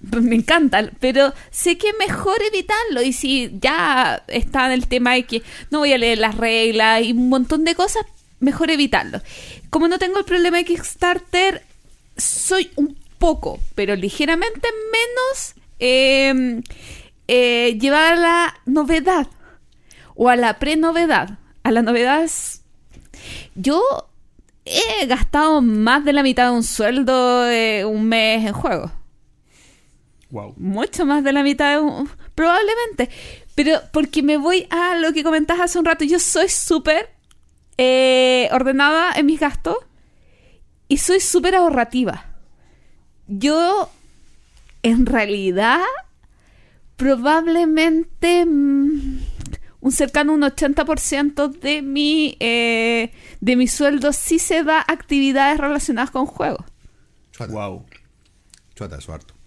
me encanta, pero sé que mejor evitarlo. Y si ya está en el tema de que no voy a leer las reglas y un montón de cosas, mejor evitarlo. Como no tengo el problema de Kickstarter, soy un poco, pero ligeramente menos em, eh, llevar a la novedad o a la pre-novedad. A la novedad es... Yo he gastado más de la mitad de un sueldo de un mes en juegos. Mucho más de la mitad, probablemente. Pero porque me voy a lo que comentabas hace un rato, yo soy súper eh, ordenada en mis gastos y soy súper ahorrativa. Yo, en realidad, probablemente mm, un cercano un 80% de mi, eh, de mi sueldo sí se da a actividades relacionadas con juegos. Wow. Chuata, eso harto.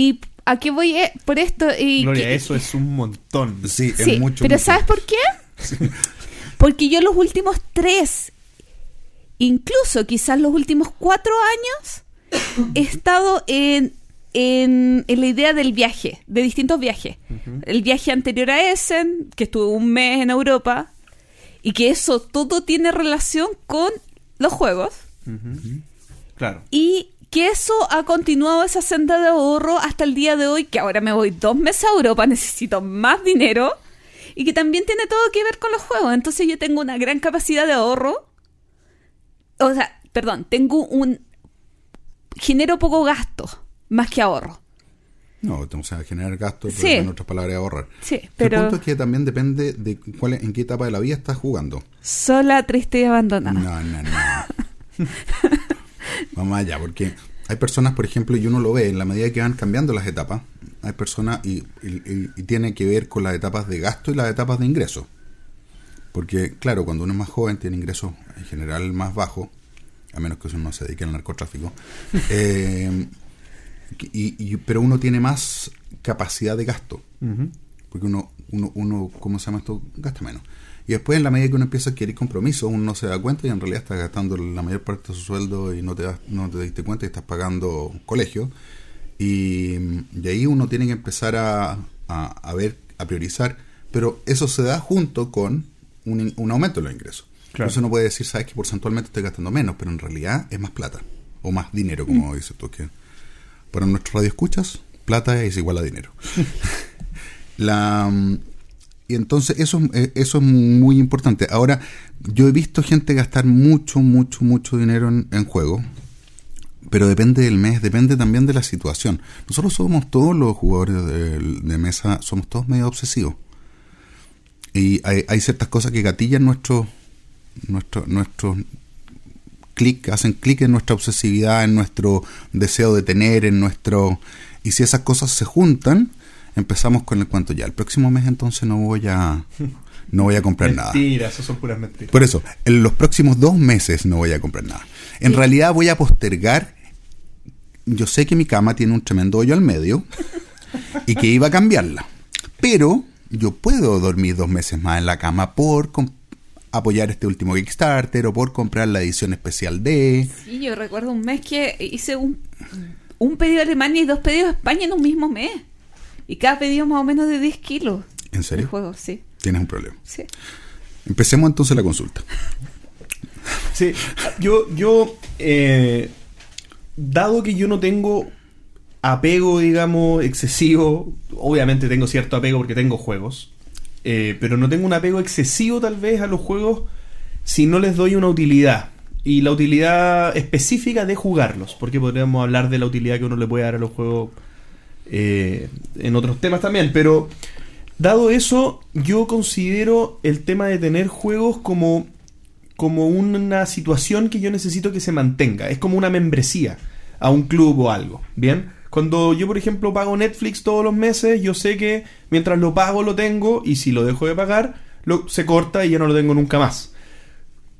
Y aquí voy eh, por esto. Y Gloria, eso es un montón. Sí, es mucho. Pero ¿sabes por qué? Porque yo los últimos tres, incluso quizás los últimos cuatro años, he estado en, en, la idea del viaje, de distintos viajes. El viaje anterior a Essen, que estuve un mes en Europa, y que eso todo tiene relación con los juegos. Claro. Y que eso ha continuado esa senda de ahorro hasta el día de hoy, que ahora me voy dos meses a Europa, necesito más dinero, y que también tiene todo que ver con los juegos. Entonces yo tengo una gran capacidad de ahorro. O sea, perdón, tengo un... genero poco gasto, más que ahorro. No, o sea, generar gasto, pero en otras palabras, ahorrar. Sí, pero... El punto es que también depende de cuál, en qué etapa de la vida estás jugando. Sola, triste y abandonada. No, no, no. Vamos allá, porque hay personas, por ejemplo, y uno lo ve en la medida que van cambiando las etapas, hay personas y, y- y tiene que ver con las etapas de gasto y las etapas de ingreso. Porque, claro, cuando uno es más joven tiene ingresos en general más bajos, a menos que uno no se dedique al narcotráfico. eh, y- y- pero uno tiene más capacidad de gasto. Porque uno, uno, uno, ¿cómo se llama esto? Gasta menos. Y después, en la medida que uno empieza a adquirir compromisos, uno no se da cuenta y en realidad está gastando la mayor parte de su sueldo y no te, das- no te diste cuenta y estás pagando colegio. Y, y ahí uno tiene que empezar a, a, a ver, a priorizar. Pero eso se da junto con un, aumento de los ingresos. Claro. Entonces uno puede decir, sabes que porcentualmente estoy gastando menos, pero en realidad es más plata. O más dinero, como dices tú. Que para nuestro radio escuchas, plata es igual a dinero. La, mm, y entonces eso, eh, eso es muy importante. Ahora, yo he visto gente gastar mucho, mucho, mucho dinero en, en juegos, pero depende del mes, depende también de la situación. Nosotros somos todos los jugadores de, mesa, somos todos medio obsesivos. Y hay, hay ciertas cosas que gatillan nuestro, nuestro, nuestros clic, hacen clic en nuestra obsesividad, en nuestro deseo de tener, en nuestro... Y si esas cosas se juntan, empezamos con el cuento ya. El próximo mes entonces no voy a no voy a comprar nada. Mentiras, eso son puras mentiras. Por eso, en los próximos dos meses no voy a comprar nada. En Sí. realidad voy a postergar. Yo sé que mi cama tiene un tremendo hoyo al medio y que iba a cambiarla. Pero yo puedo dormir dos meses más en la cama por apoyar este último Kickstarter o por comprar la edición especial de... Sí, yo recuerdo un mes que hice un, un pedido a Alemania y dos pedidos a España en un mismo mes. Y cada pedido más o menos de 10 kilos. ¿En serio? De juego, sí. Tienes un problema. sí. Empecemos entonces la consulta. Sí, yo, yo eh, dado que yo no tengo apego, digamos, excesivo, obviamente tengo cierto apego porque tengo juegos, eh, pero no tengo un apego excesivo tal vez a los juegos si no les doy una utilidad. Y la utilidad específica de jugarlos, porque podríamos hablar de la utilidad que uno le puede dar a los juegos eh, en otros temas también, pero dado eso, yo considero el tema de tener juegos como como una situación que yo necesito que se mantenga. Es como una membresía a un club o algo. ¿Bien? Cuando yo, por ejemplo, pago Netflix todos los meses, yo sé que mientras lo pago lo tengo y si lo dejo de pagar, lo, se corta y ya no lo tengo nunca más.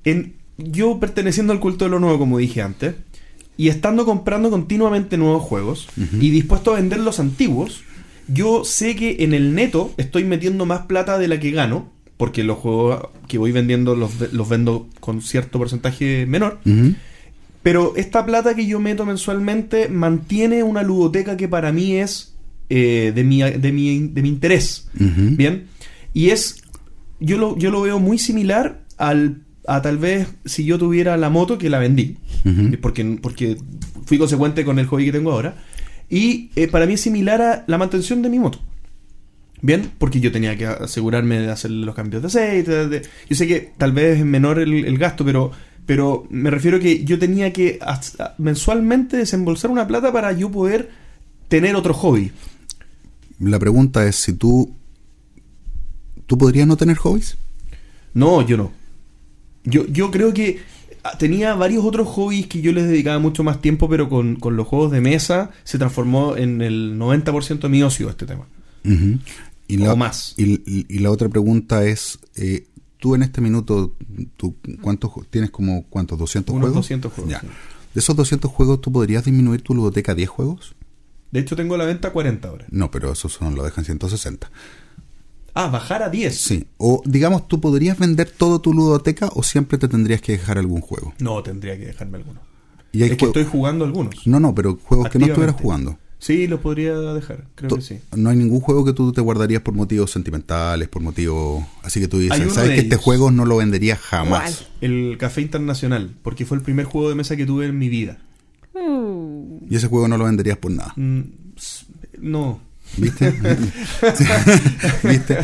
En, yo perteneciendo al culto de lo nuevo, como dije antes, y estando comprando continuamente nuevos juegos y dispuesto a vender los antiguos, yo sé que en el neto estoy metiendo más plata de la que gano, porque los juegos que voy vendiendo los, los vendo con cierto porcentaje menor. Pero esta plata que yo meto mensualmente mantiene una ludoteca que para mí es eh, de, mi, de, mi, de mi interés. Bien. Y es. Yo lo, yo lo veo muy similar al, a tal vez si yo tuviera la moto que la vendí. Ujú. Porque, porque fui consecuente con el hobby que tengo ahora. Y eh, para mí es similar a la mantención de mi moto. Bien, porque yo tenía que asegurarme de hacer los cambios de aceite. de- yo sé que tal vez es menor el, el gasto, pero, pero me refiero a que yo tenía que mensualmente desembolsar una plata para yo poder tener otro hobby. La pregunta es si tú... ¿Tú podrías no tener hobbies? No, yo no. Yo, yo creo que ah, tenía varios otros hobbies que yo les dedicaba mucho más tiempo, pero con, con los juegos de mesa se transformó en el 90% de mi ocio este tema. Y la, O más. Y, la otra pregunta es, eh, tú en este minuto, tú, ¿cuántos tienes como cuántos? ¿200 Unos juegos? 200 juegos, Ya. sí. De esos 200 juegos, ¿tú podrías disminuir tu ludoteca a 10 juegos? De hecho, tengo la venta 40 ahora. No, pero esos son, lo dejan 160. Ah, bajar a 10. Sí. O digamos, ¿tú podrías vender todo tu ludoteca o siempre te tendrías que dejar algún juego? No, tendría que dejarme alguno. Y es que estoy jugando algunos. No, no, pero juegos que no estuvieras jugando. Sí, los podría dejar, creo que sí. No hay ningún juego que tú te guardarías por motivos sentimentales, por motivos... Así que tú dices, ¿sabes que este juego no lo vendería jamás? ¿Cuál? El Café Internacional, porque fue el primer juego de mesa que tuve en mi vida. Uh, Y ese juego no lo venderías por nada. Mm, no. ¿Viste? ¿Viste?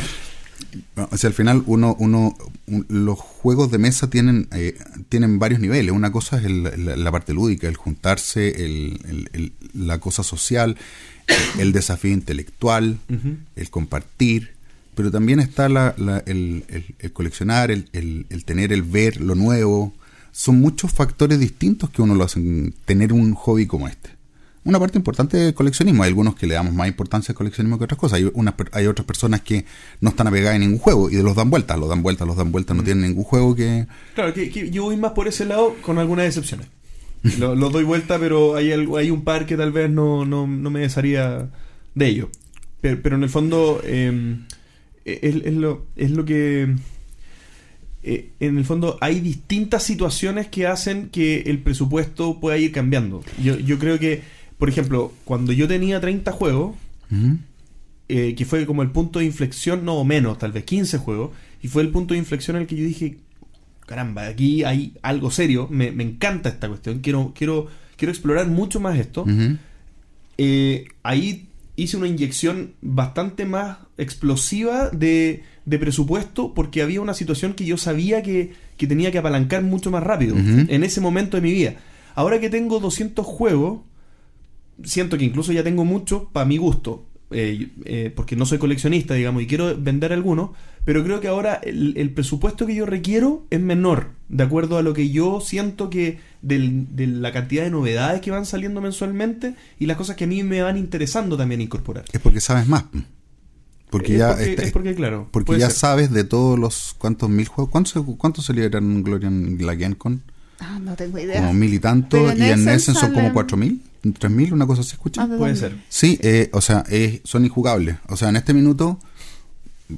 O sea, al final uno, uno, un- los juegos de mesa tienen, eh, tienen varios niveles. Una cosa es el- la, la parte lúdica, el juntarse, el, la cosa social, el desafío intelectual, el compartir, pero también está la- la- el, el- el coleccionar, el, el- el tener, el ver lo nuevo. Son muchos factores distintos que uno lo hacen tener un hobby como este. Una parte importante del coleccionismo, hay algunos que le damos más importancia al coleccionismo que otras cosas. Hay, unas hay otras personas que no están apegadas en ningún juego y de los dan vueltas, los dan vueltas, los dan vueltas, no tienen ningún juego que... Claro, que, que yo voy más por ese lado con algunas excepciones. Lo, lo doy vuelta, pero hay, algo, hay un par que tal vez no, no, no me desharía de ello. Pero, pero en el fondo eh, es, es lo, es lo que... eh, en el fondo hay distintas situaciones que hacen que el presupuesto pueda ir cambiando. Yo, yo creo que, por ejemplo, cuando yo tenía 30 juegos, eh, que fue como el punto de inflexión, no o menos, tal vez 15 juegos, y fue el punto de inflexión en el que yo dije, caramba, aquí hay algo serio, me, me encanta esta cuestión, quiero, quiero, quiero explorar mucho más esto. Eh, ahí hice una inyección bastante más explosiva de, de presupuesto porque había una situación que yo sabía que, que tenía que apalancar mucho más rápido en ese momento de mi vida. Ahora que tengo 200 juegos, siento que incluso ya tengo mucho para mi gusto. eh, eh, porque no soy coleccionista, digamos, y quiero vender algunos, pero creo que ahora el, el presupuesto que yo requiero es menor, de acuerdo a lo que yo siento que del- de la cantidad de novedades que van saliendo mensualmente y las cosas que a mí me van interesando también incorporar. Es porque sabes más. Porque es, ya porque, está- es porque, claro, porque ya ser. sabes de todos los cuántos mil juegos. ¿Cuántos, cuántos se liberan Gloria en la GenCon? Ah, no tengo idea. Como mil y tanto. Pero Y en Essen son como cuatro mil, tres mil, una cosa se escucha. Ah, ¿de Puede ser. Sí, eh, o sea, eh, son injugables. O sea, en este minuto,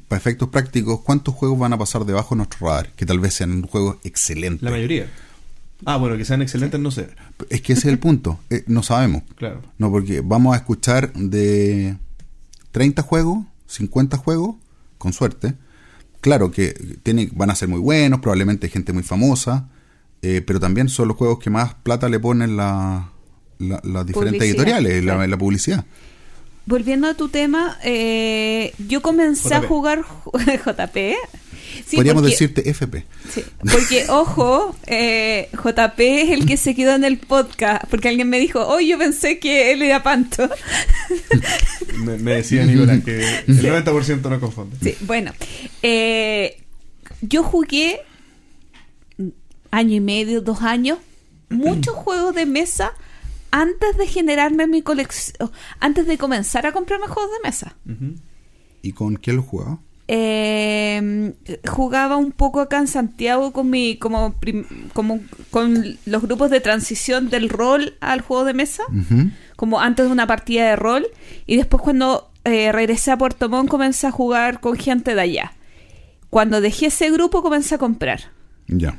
para efectos prácticos, ¿cuántos juegos van a pasar debajo de nuestro radar? Que tal vez sean juegos excelentes. La mayoría. Ah, bueno, que sean excelentes, no sé. Es que ese es el punto. Eh, no sabemos. Claro. No, porque vamos a escuchar de 30 juegos, 50 juegos, con suerte. Claro que tiene, van a ser muy buenos, probablemente gente muy famosa, eh, pero también son los juegos que más plata le ponen la- la- las diferentes Publicidad, editoriales, la, la publicidad. Volviendo a tu tema, eh, yo comencé a JP. jugar JP. Sí, Podríamos porque- decirte FP. sí, porque, ojo, eh, JP es el que se quedó en el podcast, porque alguien me dijo, hoy yo pensé que él era Panto. Me, me decía Nicolás que el 90% no confunde. Sí, bueno. eh, yo jugué año y medio, dos años, muchos juegos de mesa antes de generarme mi colección, antes de comenzar a comprarme juegos de mesa. ¿Y con quién lo jugaba? Eh, jugaba un poco acá en Santiago con mi como, como con los grupos de transición del rol al juego de mesa como antes de una partida de rol y después cuando eh, regresé a Puerto Montt comencé a jugar con gente de allá cuando dejé ese grupo comencé a comprar Ya.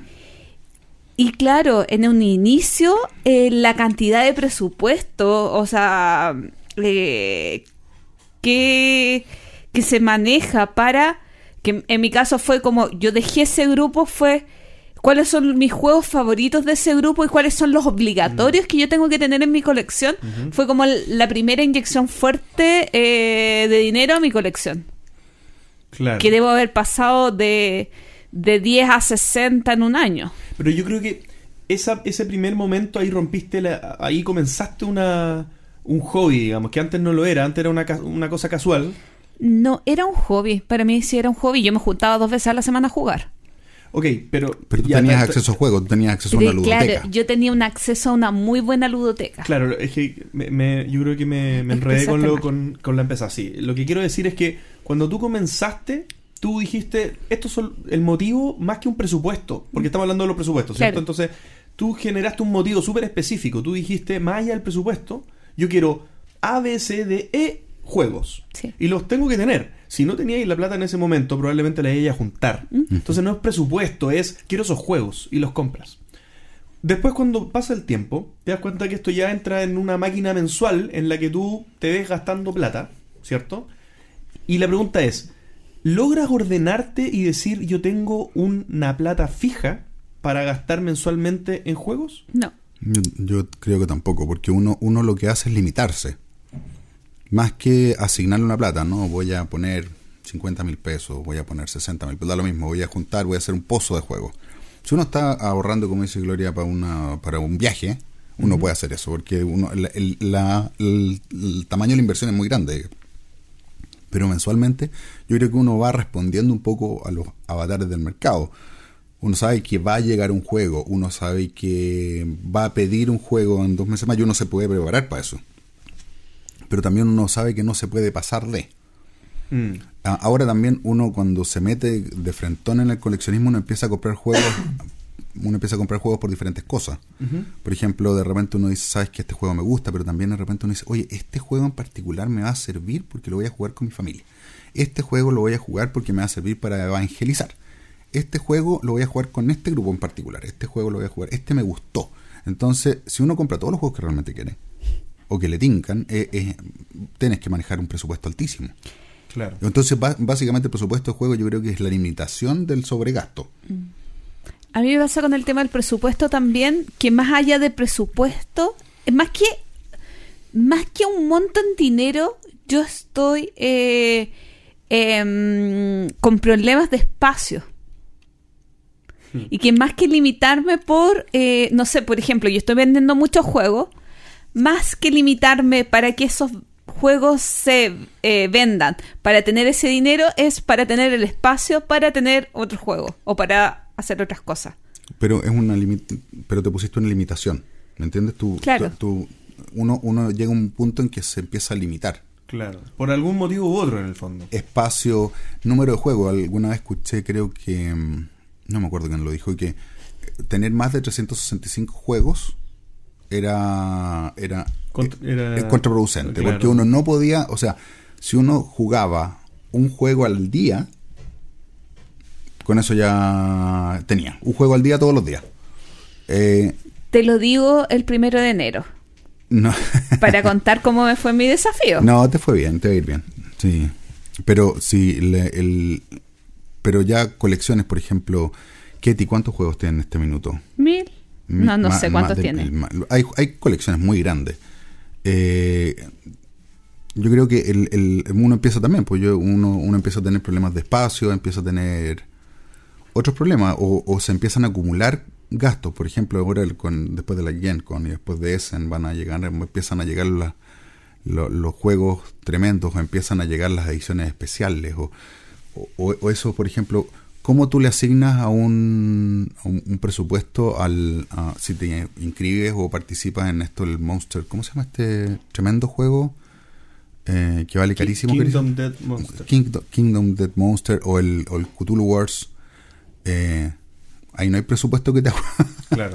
Y claro, en un inicio, eh, la cantidad de presupuesto, o sea, eh, que, que se maneja para, que en mi caso fue como, yo dejé ese grupo, fue cuáles son mis juegos favoritos de ese grupo y cuáles son los obligatorios que yo tengo que tener en mi colección. Fue como la primera inyección fuerte eh, de dinero a mi colección Claro. que debo haber pasado de, de 10 a 60 en un año. Pero yo creo que esa, ese primer momento ahí rompiste, la, ahí comenzaste una, un hobby, digamos, que antes no lo era, antes era una, ca- una cosa casual. No, era un hobby. Para mí sí era un hobby. Yo me juntaba dos veces a la semana a jugar. Ok, pero... Pero tú ya, tenías acceso a juegos, tú tenías acceso a una ludoteca. claro, yo tenía un acceso a una muy buena ludoteca. Claro, es que me- me- yo creo que me, me enredé con, lo, con, con la empezada. Sí, lo que quiero decir es que cuando tú comenzaste, tú dijiste, esto es el motivo más que un presupuesto, porque estamos hablando de los presupuestos, ¿cierto? Claro. Entonces, tú generaste un motivo súper específico. Tú dijiste, más allá del presupuesto, yo quiero A, B, C, D, E juegos. Sí. Y los tengo que tener. Si no teníais la plata en ese momento, probablemente la ibais a juntar. Entonces no es presupuesto, es quiero esos juegos y los compras. Después cuando pasa el tiempo, te das cuenta que esto ya entra en una máquina mensual en la que tú te ves gastando plata, ¿cierto? Y la pregunta es, ¿logras ordenarte y decir yo tengo una plata fija para gastar mensualmente en juegos? No. Yo, yo creo que tampoco, porque uno, uno lo que hace es limitarse. Más que asignarle una plata, ¿no? Voy a poner 50 mil pesos, voy a poner 60 mil, pues da lo mismo, voy a juntar, voy a hacer un pozo de juego. Si uno está ahorrando, como dice Gloria, para, una, para un viaje, uno puede hacer eso, porque uno, el, el- la- el- el tamaño de la inversión es muy grande. Pero mensualmente yo creo que uno va respondiendo un poco a los avatares del mercado. Uno sabe que va a llegar un juego, uno sabe que va a pedir un juego en dos meses más y uno se puede preparar para eso. Pero también uno sabe que no se puede pasar de. Mm. Ahora también uno cuando se mete de frentón en el coleccionismo uno empieza a comprar juegos, uno empieza a comprar juegos por diferentes cosas. Por ejemplo, de repente uno dice, sabes que este juego me gusta, pero también de repente uno dice, oye, este juego en particular me va a servir porque lo voy a jugar con mi familia. Este juego lo voy a jugar porque me va a servir para evangelizar. Este juego lo voy a jugar con este grupo en particular. Este juego lo voy a jugar. Este me gustó. Entonces, si uno compra todos los juegos que realmente quiere o que le tincan, eh, eh, tienes que manejar un presupuesto altísimo. Claro. Entonces, básicamente el presupuesto de juego yo creo que es la limitación del sobregasto. A mí me pasa con el tema del presupuesto también, que más allá de presupuesto, es más que más que un monto en dinero, yo estoy eh, em, con problemas de espacio. Y que más que limitarme por, eh, no sé, por ejemplo, yo estoy vendiendo muchos juegos, más que limitarme para que esos juegos se eh, vendan, para tener ese dinero, es para tener el espacio para tener otro juego o para hacer otras cosas. Pero es una pero te pusiste una limitación, ¿me entiendes? Tú, Claro. tú- tú- uno, uno llega a un punto en que se empieza a limitar. Claro. Por algún motivo u otro, en el fondo. Espacio, número de juegos. Alguna vez escuché, creo que, mm, no me acuerdo quién lo dijo, que tener más de 365 juegos era, era, Cont- era- es contraproducente, claro. porque uno no podía, o sea, si uno jugaba un juego al día, con eso ya tenía, un juego al día todos los días. Eh, Te lo digo el primero de enero, no, para contar cómo me fue mi desafío. no, te fue bien, te va a ir bien, sí. Pero si le- el, pero ya colecciones, por ejemplo, Ketty, ¿cuántos juegos tienen en este minuto? ¿Mil? No, no Ma- sé cuántos del- tiene. el ma- hay, hay colecciones muy grandes. Eh, yo creo que el, el- uno empieza también, pues yo, uno, uno empieza a tener problemas de espacio, empieza a tener otros problemas, o, o se empiezan a acumular gastos. Por ejemplo, ahora el- con, después de la GenCon y después de Essen van a llegar, empiezan a llegar la- lo- los juegos tremendos, o empiezan a llegar las ediciones especiales, o, o, o eso, por ejemplo, ¿cómo tú le asignas a un, a un, un presupuesto al a- si te inscribes o participas en esto, el Monster, ¿cómo se llama este tremendo juego? Eh, que vale carísimo. Kingdom? Dead Monster. Kingdom, Kingdom Dead Monster o el, o el Cthulhu Wars. Eh, ahí no hay presupuesto que te Claro.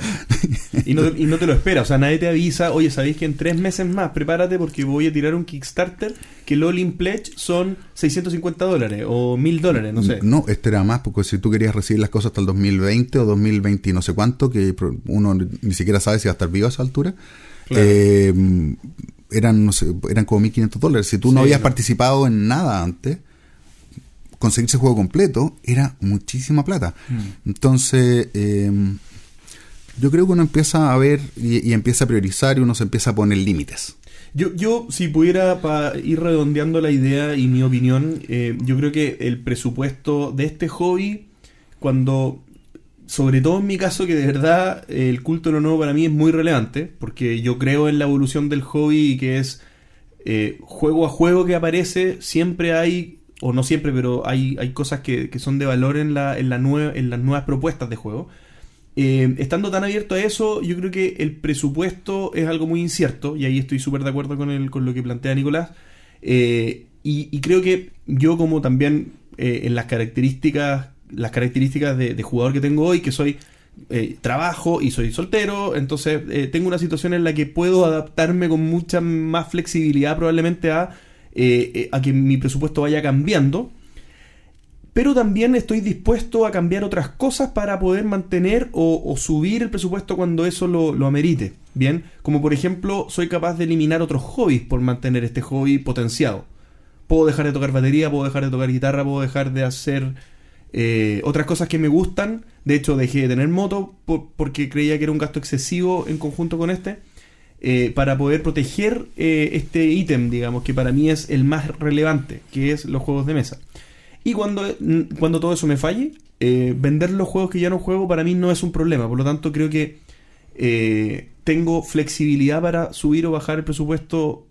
Y no, y no te lo espera, o sea, nadie te avisa, oye, sabéis que en tres meses más prepárate porque voy a tirar un Kickstarter que el All-in Pledge son 650 dólares o 1000 dólares, no sé. No, este era más, porque si tú querías recibir las cosas hasta el 2020 o 2020 y no sé cuánto, que uno ni siquiera sabe si va a estar vivo a esa altura, Claro. eh, eran, no sé, eran como 1.500 dólares. Si tú no Sí, habías no. participado en nada antes, conseguir ese juego completo era muchísima plata. Mm. Entonces, eh, yo creo que uno empieza a ver y, y empieza a priorizar y uno se empieza a poner límites. Yo, yo si pudiera ir redondeando la idea y mi opinión, eh, yo creo que el presupuesto de este hobby, cuando, sobre todo en mi caso, que de verdad eh, el culto de lo nuevo para mí es muy relevante, porque yo creo en la evolución del hobby y que es eh, juego a juego que aparece, siempre hay, o no siempre, pero hay, hay cosas que, que son de valor en, la, en, la en las nuevas propuestas de juego. Eh, estando tan abierto a eso, yo creo que el presupuesto es algo muy incierto, y ahí estoy súper de acuerdo con, el, con lo que plantea Nicolás. Eh, y, creo que yo, como también eh, en las características, las características de, jugador que tengo hoy, que soy trabajo y soy soltero, entonces tengo una situación en la que puedo adaptarme con mucha más flexibilidad probablemente a, eh, eh, a que mi presupuesto vaya cambiando pero también estoy dispuesto a cambiar otras cosas para poder mantener o, subir el presupuesto cuando eso lo, amerite. Bien, como por ejemplo, soy capaz de eliminar otros hobbies por mantener este hobby potenciado. Puedo dejar de tocar batería, puedo dejar de tocar guitarra, puedo dejar de hacer eh, otras cosas que me gustan. De hecho, dejé de tener moto por- porque creía que era un gasto excesivo en conjunto con este. Eh, para poder proteger eh, este ítem, digamos, que para mí es el más relevante, que es los juegos de mesa. Y cuando, mm, cuando todo eso me falle, eh, vender los juegos que ya no juego para mí no es un problema. Por lo tanto, creo que tengo flexibilidad para subir o bajar el presupuesto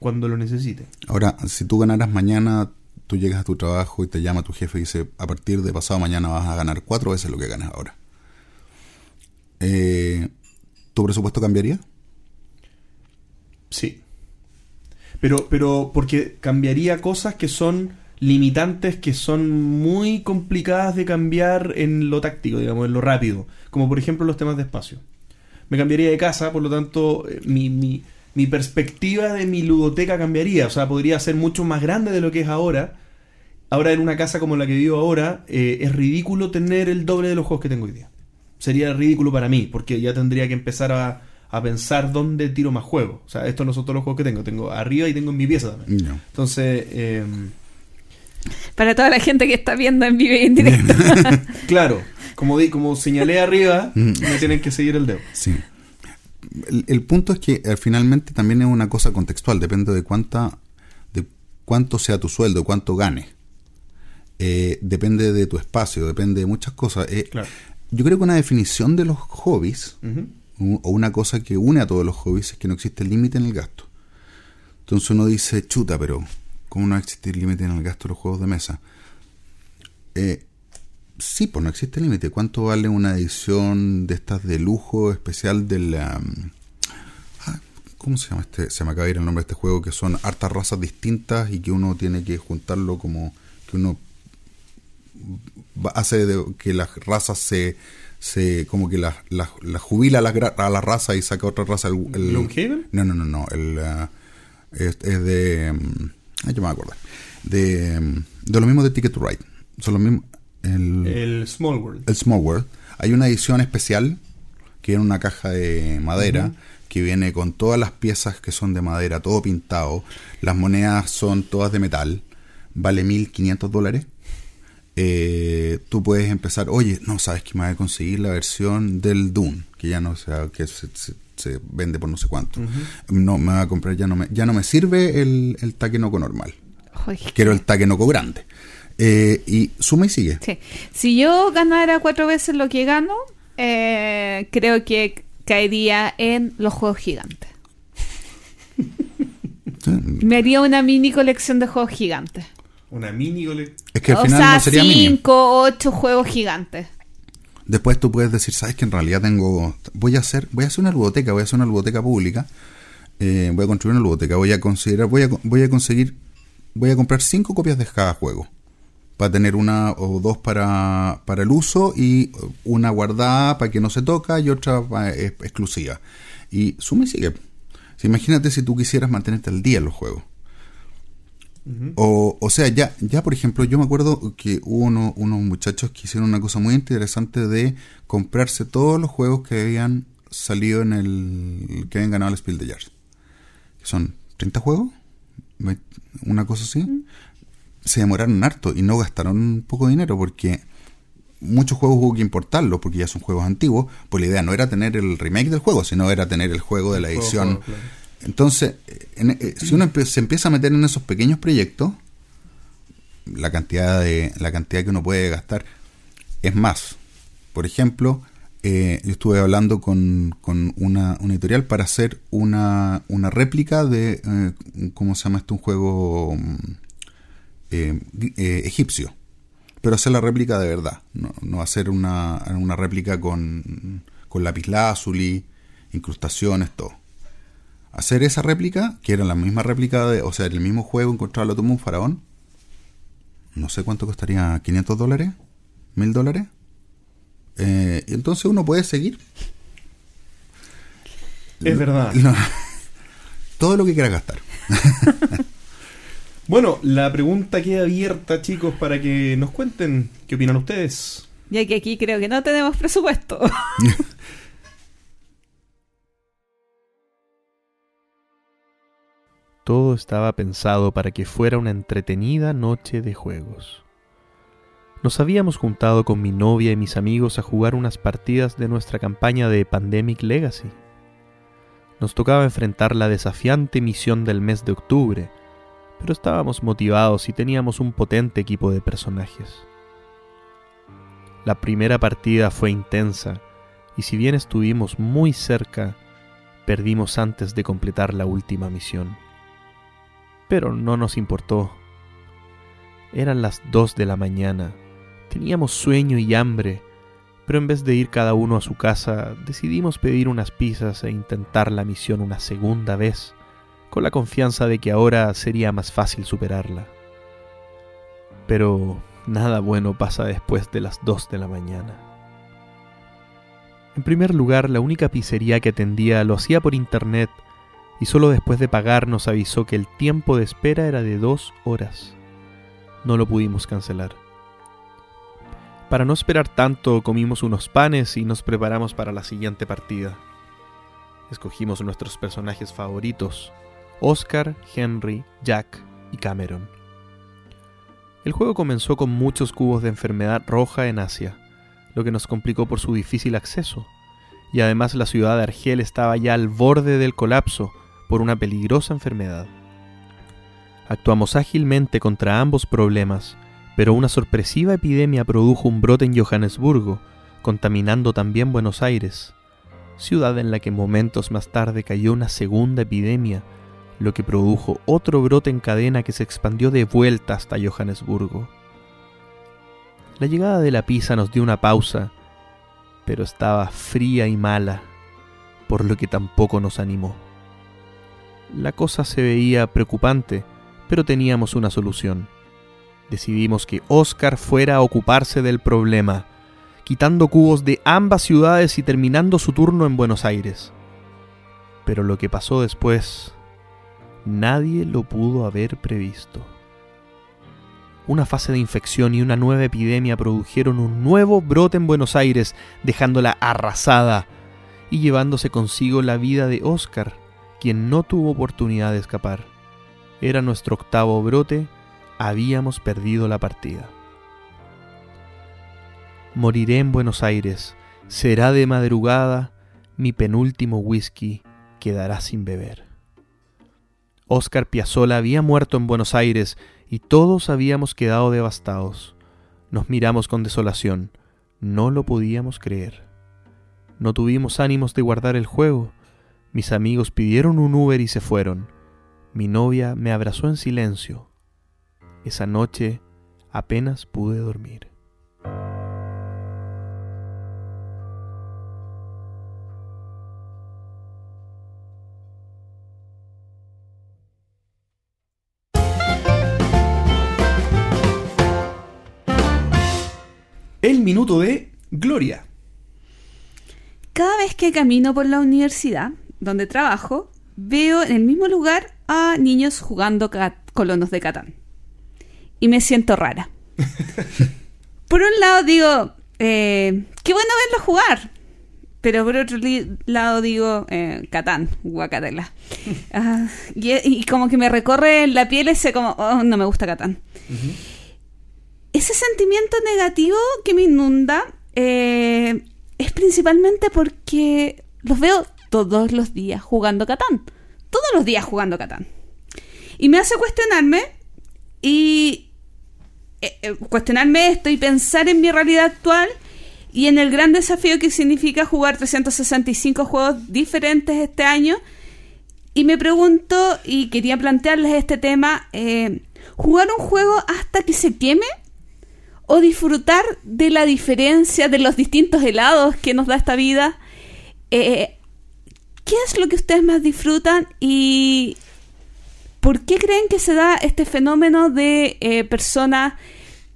cuando lo necesite. Ahora, si tú ganaras mañana tú llegas a tu trabajo y te llama tu jefe y dice, a partir de pasado mañana vas a ganar cuatro veces lo que ganas ahora. ¿Tu presupuesto cambiaría? Sí. Pero, pero porque cambiaría cosas que son limitantes, que son muy complicadas de cambiar en lo táctico, digamos, en lo rápido. Como por ejemplo los temas de espacio. Me cambiaría de casa, por lo tanto, eh, mi, mi, mi perspectiva de mi ludoteca cambiaría. O sea, podría ser mucho más grande de lo que es ahora. Ahora en una casa como la que vivo ahora, eh, es ridículo tener el doble de los juegos que tengo hoy día. Sería ridículo para mí, porque ya tendría que empezar a, a pensar dónde tiro más juegos. O sea, estos no son todos los juegos que tengo. Tengo arriba y tengo en mi pieza también. No. Entonces, eh, Para toda la gente que está viendo en vivo y en directo. claro, como, di, como señalé arriba, Mm. me tienen que seguir el dedo. Sí. El, el punto es que eh, finalmente también es una cosa contextual, depende de cuánta, de cuánto sea tu sueldo, cuánto ganes. Eh, depende de tu espacio, depende de muchas cosas. Eh, Claro. Yo creo que una definición de los hobbies, o una cosa que une a todos los hobbies, es que no existe límite en el gasto. Entonces uno dice, chuta, pero ¿cómo no va a existir límite en el gasto de los juegos de mesa? Eh, sí, pues no existe límite. ¿Cuánto vale una edición de estas de lujo especial del... um, ah, ¿Cómo se llama este? Se me acaba de ir el nombre de este juego, que son hartas razas distintas y que uno tiene que juntarlo como que uno hace de- que las razas se, se como que las las- las jubila a la, a la raza y saca otra raza. El, el- ¿Gloomhaven? No, no, no, no. El, ah, es, es de... ay, yo me acuerdo. De, mm, de lo mismo de Ticket to Ride. Son los mismos... El, El Small World. el Small World. Hay una edición especial que viene en una caja de madera que viene con todas las piezas que son de madera, todo pintado. Las monedas son todas de metal. Vale 1500 dólares. Eh, tú puedes empezar, oye, no sabes que me voy a conseguir la versión del Dune, que ya no sea, que se, se- se vende por no sé cuánto. No, me voy a comprar, ya no me, ya no me sirve el, el Takenoko normal. Quiero el Takenoko grande. Eh, y suma y sigue. Sí. Si yo ganara cuatro veces lo que gano, eh, creo que caería en los juegos gigantes. Me haría una mini colección de juegos gigantes. Una mini gole- Es que al o final sea, no sería mini. cinco, ocho juegos gigantes. Después tú puedes decir, sabes que en realidad tengo, voy a hacer, voy a hacer una ludoteca, voy a hacer una ludoteca pública, eh, voy a construir una ludoteca, voy a considerar, voy a, voy a conseguir, voy a comprar cinco copias de cada juego para tener una o dos para, para el uso y una guardada para que no se toca y otra exclusiva. Y suma y sigue. Si imagínate si tú quisieras mantenerte al día en los juegos. O, o sea, ya, ya por ejemplo, yo me acuerdo que hubo uno- unos muchachos que hicieron una cosa muy interesante de comprarse todos los juegos que habían salido en el. que habían ganado el Spiel de Jars. Que son 30 juegos, una cosa así. Se demoraron harto y no gastaron poco dinero porque muchos juegos hubo que importarlos porque ya son juegos antiguos. Pues la idea no era tener el remake del juego, sino era tener el juego de la edición. juego, claro. Entonces, en- eh, si uno se empieza a meter en esos pequeños proyectos, la cantidad de la cantidad que uno puede gastar es más. Por ejemplo, eh, yo estuve hablando con, con una, editorial para hacer una, una réplica de, eh, ¿cómo se llama esto? Un juego mm, eh, eh, egipcio. Pero hacer la réplica de verdad, no, no hacer una, una réplica con, con lapislázuli, incrustaciones, todo hacer esa réplica, que era la misma réplica, de, o sea, el mismo juego, encontrar la tumba de un faraón, no sé cuánto costaría, 500 dólares, 1000 dólares. Eh, y entonces uno puede seguir Es verdad. No, todo lo que quiera gastar. Bueno, la pregunta queda abierta, chicos, para que nos cuenten qué opinan ustedes. Ya que aquí creo que no tenemos presupuesto. Todo estaba pensado para que fuera una entretenida noche de juegos. Nos habíamos juntado con mi novia y mis amigos a jugar unas partidas de nuestra campaña de Pandemic Legacy. Nos tocaba enfrentar la desafiante misión del mes de octubre, pero estábamos motivados y teníamos un potente equipo de personajes. La primera partida fue intensa, y si bien estuvimos muy cerca, perdimos antes de completar la última misión pero no nos importó. Eran las dos de la mañana. Teníamos sueño y hambre, pero en vez de ir cada uno a su casa, decidimos pedir unas pizzas e intentar la misión una segunda vez, con la confianza de que ahora sería más fácil superarla. Pero nada bueno pasa después de las dos de la mañana. En primer lugar, la única pizzería que atendía lo hacía por internet y solo después de pagar nos avisó que el tiempo de espera era de dos horas. No lo pudimos cancelar. Para no esperar tanto, comimos unos panes y nos preparamos para la siguiente partida. Escogimos nuestros personajes favoritos, Oscar, Henry, Jack y Cameron. El juego comenzó con muchos cubos de enfermedad roja en Asia, lo que nos complicó por su difícil acceso, y además la ciudad de Argel estaba ya al borde del colapso por una peligrosa enfermedad. Actuamos ágilmente contra ambos problemas, pero una sorpresiva epidemia produjo un brote en Johannesburgo, contaminando también Buenos Aires, ciudad en la que momentos más tarde cayó una segunda epidemia, lo que produjo otro brote en cadena que se expandió de vuelta hasta Johannesburgo. La llegada de la pizza nos dio una pausa, pero estaba fría y mala, por lo que tampoco nos animó. La cosa se veía preocupante, pero teníamos una solución. Decidimos que Oscar fuera a ocuparse del problema, quitando cubos de ambas ciudades y terminando su turno en Buenos Aires. Pero lo que pasó después, nadie lo pudo haber previsto. Una fase de infección y una nueva epidemia produjeron un nuevo brote en Buenos Aires, dejándola arrasada y llevándose consigo la vida de Oscar, quien no tuvo oportunidad de escapar. Era nuestro octavo brote, habíamos perdido la partida. Moriré en Buenos Aires, será de madrugada, mi penúltimo whisky quedará sin beber. Oscar Piazzolla había muerto en Buenos Aires y todos habíamos quedado devastados. Nos miramos con desolación, no lo podíamos creer. No tuvimos ánimos de guardar el juego, mis amigos pidieron un Uber y se fueron. Mi novia me abrazó en silencio. Esa noche apenas pude dormir. El minuto de Gloria. Cada vez que camino por la universidad, donde trabajo, veo en el mismo lugar a niños jugando colonos de Catán. Y me siento rara. por un lado digo, eh, qué bueno verlos jugar. Pero por otro lado digo, eh, Catán, guacatela. Ah, y, como que me recorre la piel ese como, oh, no me gusta Catán. Ese sentimiento negativo que me inunda eh, es principalmente porque los veo todos los días jugando Catán. Todos los días jugando Catán. Y me hace cuestionarme y eh, eh, cuestionarme esto y pensar en mi realidad actual y en el gran desafío que significa jugar 365 juegos diferentes este año. Y me pregunto, y quería plantearles este tema, eh, ¿jugar un juego hasta que se queme? ¿O disfrutar de la diferencia de los distintos helados que nos da esta vida? ¿Qué es lo que ustedes más disfrutan y por qué creen que se da este fenómeno de eh, personas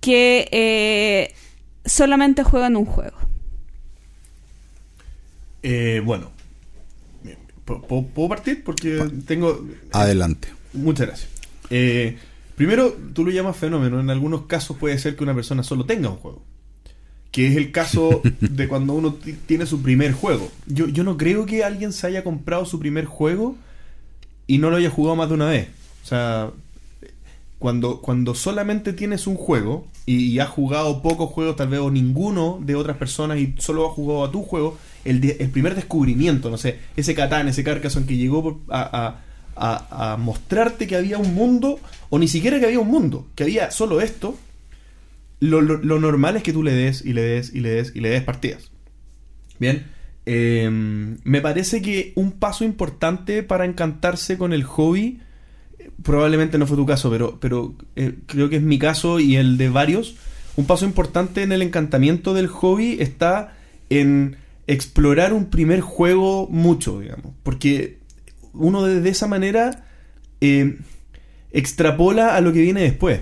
que eh, solamente juegan un juego? Eh, bueno, ¿puedo partir? Porque tengo... Adelante. Muchas gracias. primero, tú lo llamas fenómeno. En algunos casos puede ser que una persona solo tenga un juego que es el caso de cuando uno tiene su primer juego. Yo, yo no creo que alguien se haya comprado su primer juego y no lo haya jugado más de una vez. O sea, cuando, cuando solamente tienes un juego y, has jugado pocos juegos, tal vez o ninguno de otras personas y solo has jugado a tu juego, el, el primer descubrimiento, no sé, ese Catán, ese Carcassonne que llegó a, a, a mostrarte que había un mundo, o ni siquiera que había un mundo, que había solo esto, lo, normal es que tú le des y le des y le des y le des partidas. Bien. Em, me parece que un paso importante para encantarse con el hobby probablemente no fue tu caso, pero, pero eh, creo que es mi caso y el de varios. Un paso importante en el encantamiento del hobby está en explorar un primer juego mucho, digamos. Porque uno de, de esa manera eh, extrapola a lo que viene después.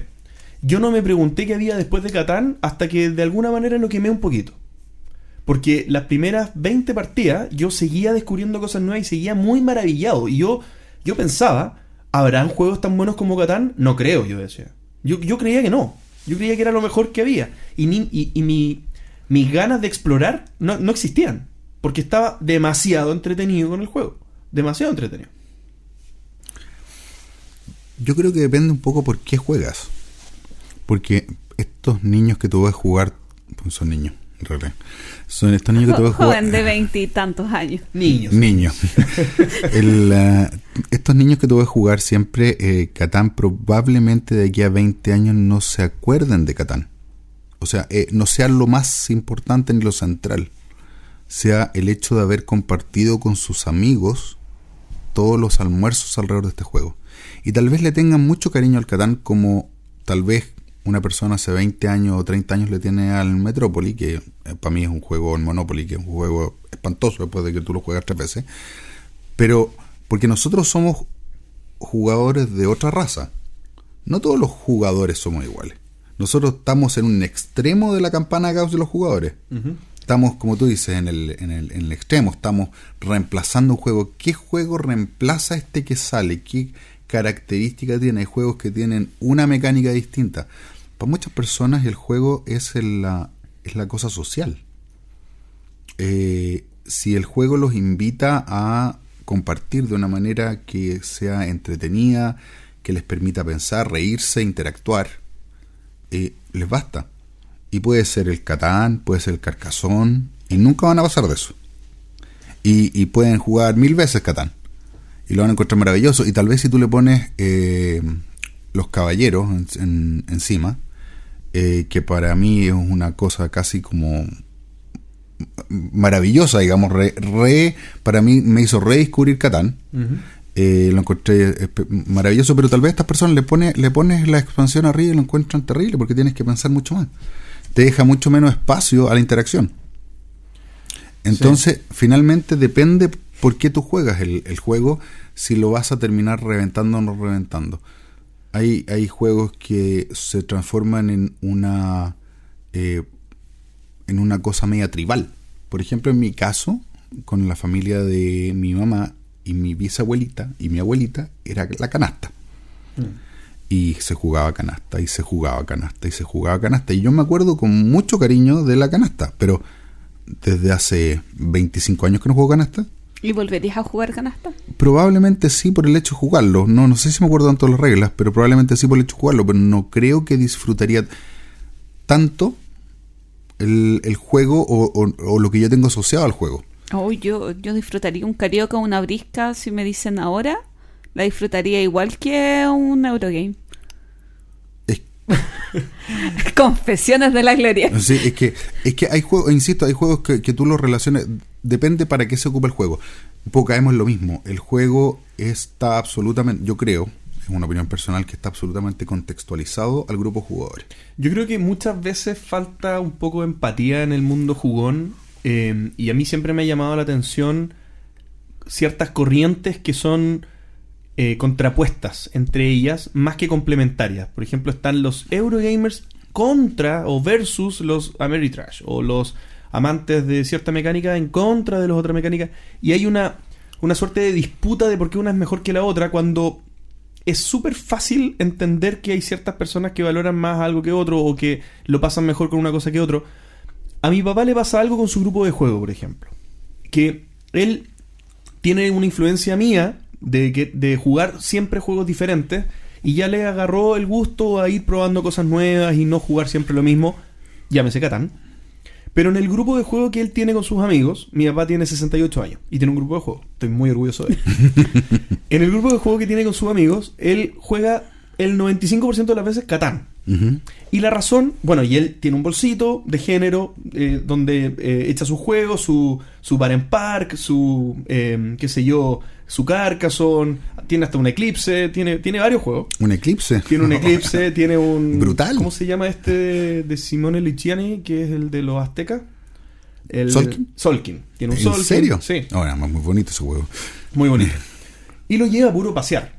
Yo no me pregunté qué había después de Catán hasta que de alguna manera lo quemé un poquito. Porque las primeras 20 partidas yo seguía descubriendo cosas nuevas y seguía muy maravillado. Y yo, yo pensaba, ¿habrán juegos tan buenos como Catán? No creo, yo decía. Yo, yo creía que no. Yo creía que era lo mejor que había. Y, ni- y, y mi, mis ganas de explorar no, no existían. Porque estaba demasiado entretenido con el juego. Demasiado entretenido. Yo creo que depende un poco por qué juegas. Porque estos niños que tú ves jugar, pues son niños, en realidad. Son estos niños que tú ves jugar. Joven de veintitantos años. Niños. Niños. El, ah, estos niños que tú ves jugar siempre, eh, Catán probablemente de aquí a 20 años no se acuerden de Catán. O sea, eh, no sea lo más importante ni lo central. Sea el hecho de haber compartido con sus amigos todos los almuerzos alrededor de este juego. Y tal vez le tengan mucho cariño al Catán como tal vez una persona hace 20 años o 30 años le tiene al Metrópoli, que eh, para mí es un juego, el Monopoly, que es un juego espantoso después de que tú lo juegas tres veces. Pero porque nosotros somos jugadores de otra raza. No todos los jugadores somos iguales. Nosotros estamos en un extremo de la campana Gauss de los jugadores. Estamos, como tú dices, en el, en, el, en el extremo. Estamos reemplazando un juego. ¿Qué juego reemplaza este que sale? ¿Qué características tiene? Hay juegos que tienen una mecánica distinta. Para muchas personas el juego es, el- la, es la cosa social eh, si el juego los invita a compartir de una manera que sea entretenida, que les permita pensar, reírse, interactuar, eh, les basta. Y puede ser el Catán, puede ser el Carcasón, y nunca van a pasar de eso. Y, y pueden jugar mil veces Catán, y lo van a encontrar maravilloso. Y tal vez si tú le pones eh, los caballeros en- en- encima, eh, que para mí es una cosa casi como maravillosa, digamos, re, re- para mí me hizo redescubrir Catán. Eh, lo encontré maravilloso, pero tal vez a estas personas le, pone, le pones la expansión arriba y lo encuentran terrible porque tienes que pensar mucho más. Te deja mucho menos espacio a la interacción. Entonces, finalmente depende por qué tú juegas el, el juego, si lo vas a terminar reventando o no reventando. Hay, hay juegos que se transforman en una eh, en una cosa media tribal. Por ejemplo, en mi caso, con la familia de mi mamá y mi bisabuelita y mi abuelita, era la canasta. Y se jugaba canasta, y se jugaba canasta, y se jugaba canasta. Y yo me acuerdo con mucho cariño de la canasta, pero desde hace 25 años que no juego canasta, ¿Y volverías a jugar canasta? Probablemente sí por el hecho de jugarlo. No, no sé si me acuerdo tanto de las reglas, pero probablemente sí por el hecho de jugarlo. Pero no creo que disfrutaría tanto el, el juego o, o- o lo que yo tengo asociado al juego. Oh, yo, yo disfrutaría un carioca o una brisca si me dicen ahora. La disfrutaría igual que un Eurogame. Es, Confesiones de la gloria. sí, es que es que hay juegos, insisto, hay juegos que, que tú los relaciones. Depende para qué se ocupa el juego. Un poco caemos en lo mismo. El juego está absolutamente, yo creo, es una opinión personal, que está absolutamente contextualizado al grupo de jugadores. Yo creo que muchas veces falta un poco de empatía en el mundo jugón eh, y a mí siempre me ha llamado la atención ciertas corrientes que son eh, contrapuestas entre ellas más que complementarias. Por ejemplo, están los Eurogamers contra o versus los Ameritrash o los amantes de cierta mecánica en contra de las otras mecánicas y hay una, una suerte de disputa de por qué una es mejor que la otra cuando es súper fácil entender que hay ciertas personas que valoran más algo que otro o que lo pasan mejor con una cosa que otro. A mi papá le pasa algo con su grupo de juego, por ejemplo. Que él tiene una influencia mía de, que, de jugar siempre juegos diferentes y ya le agarró el gusto a ir probando cosas nuevas y no jugar siempre lo mismo. Llámese Catán. Pero en el grupo de juego que él tiene con sus amigos, mi papá tiene 68 años y tiene un grupo de juego. Estoy muy orgulloso de él. en el grupo de juego que tiene con sus amigos, él juega el 95% de las veces Catán. Y la razón, bueno, y él tiene un bolsito de género eh, donde eh, echa sus juegos, su, su bar en park, su, eh, qué sé yo, su Carcassonne, tiene hasta un Eclipse, tiene, tiene varios juegos. ¿Un eclipse? Tiene un Eclipse, tiene un... Brutal. ¿Cómo se llama este de Simone Lichiani, que es el de los aztecas? El, ¿Solkin? Solkin. Tiene un ¿En Solkin. serio? Sí, Ahora, muy bonito ese juego. muy bonito. Y lo lleva a puro pasear.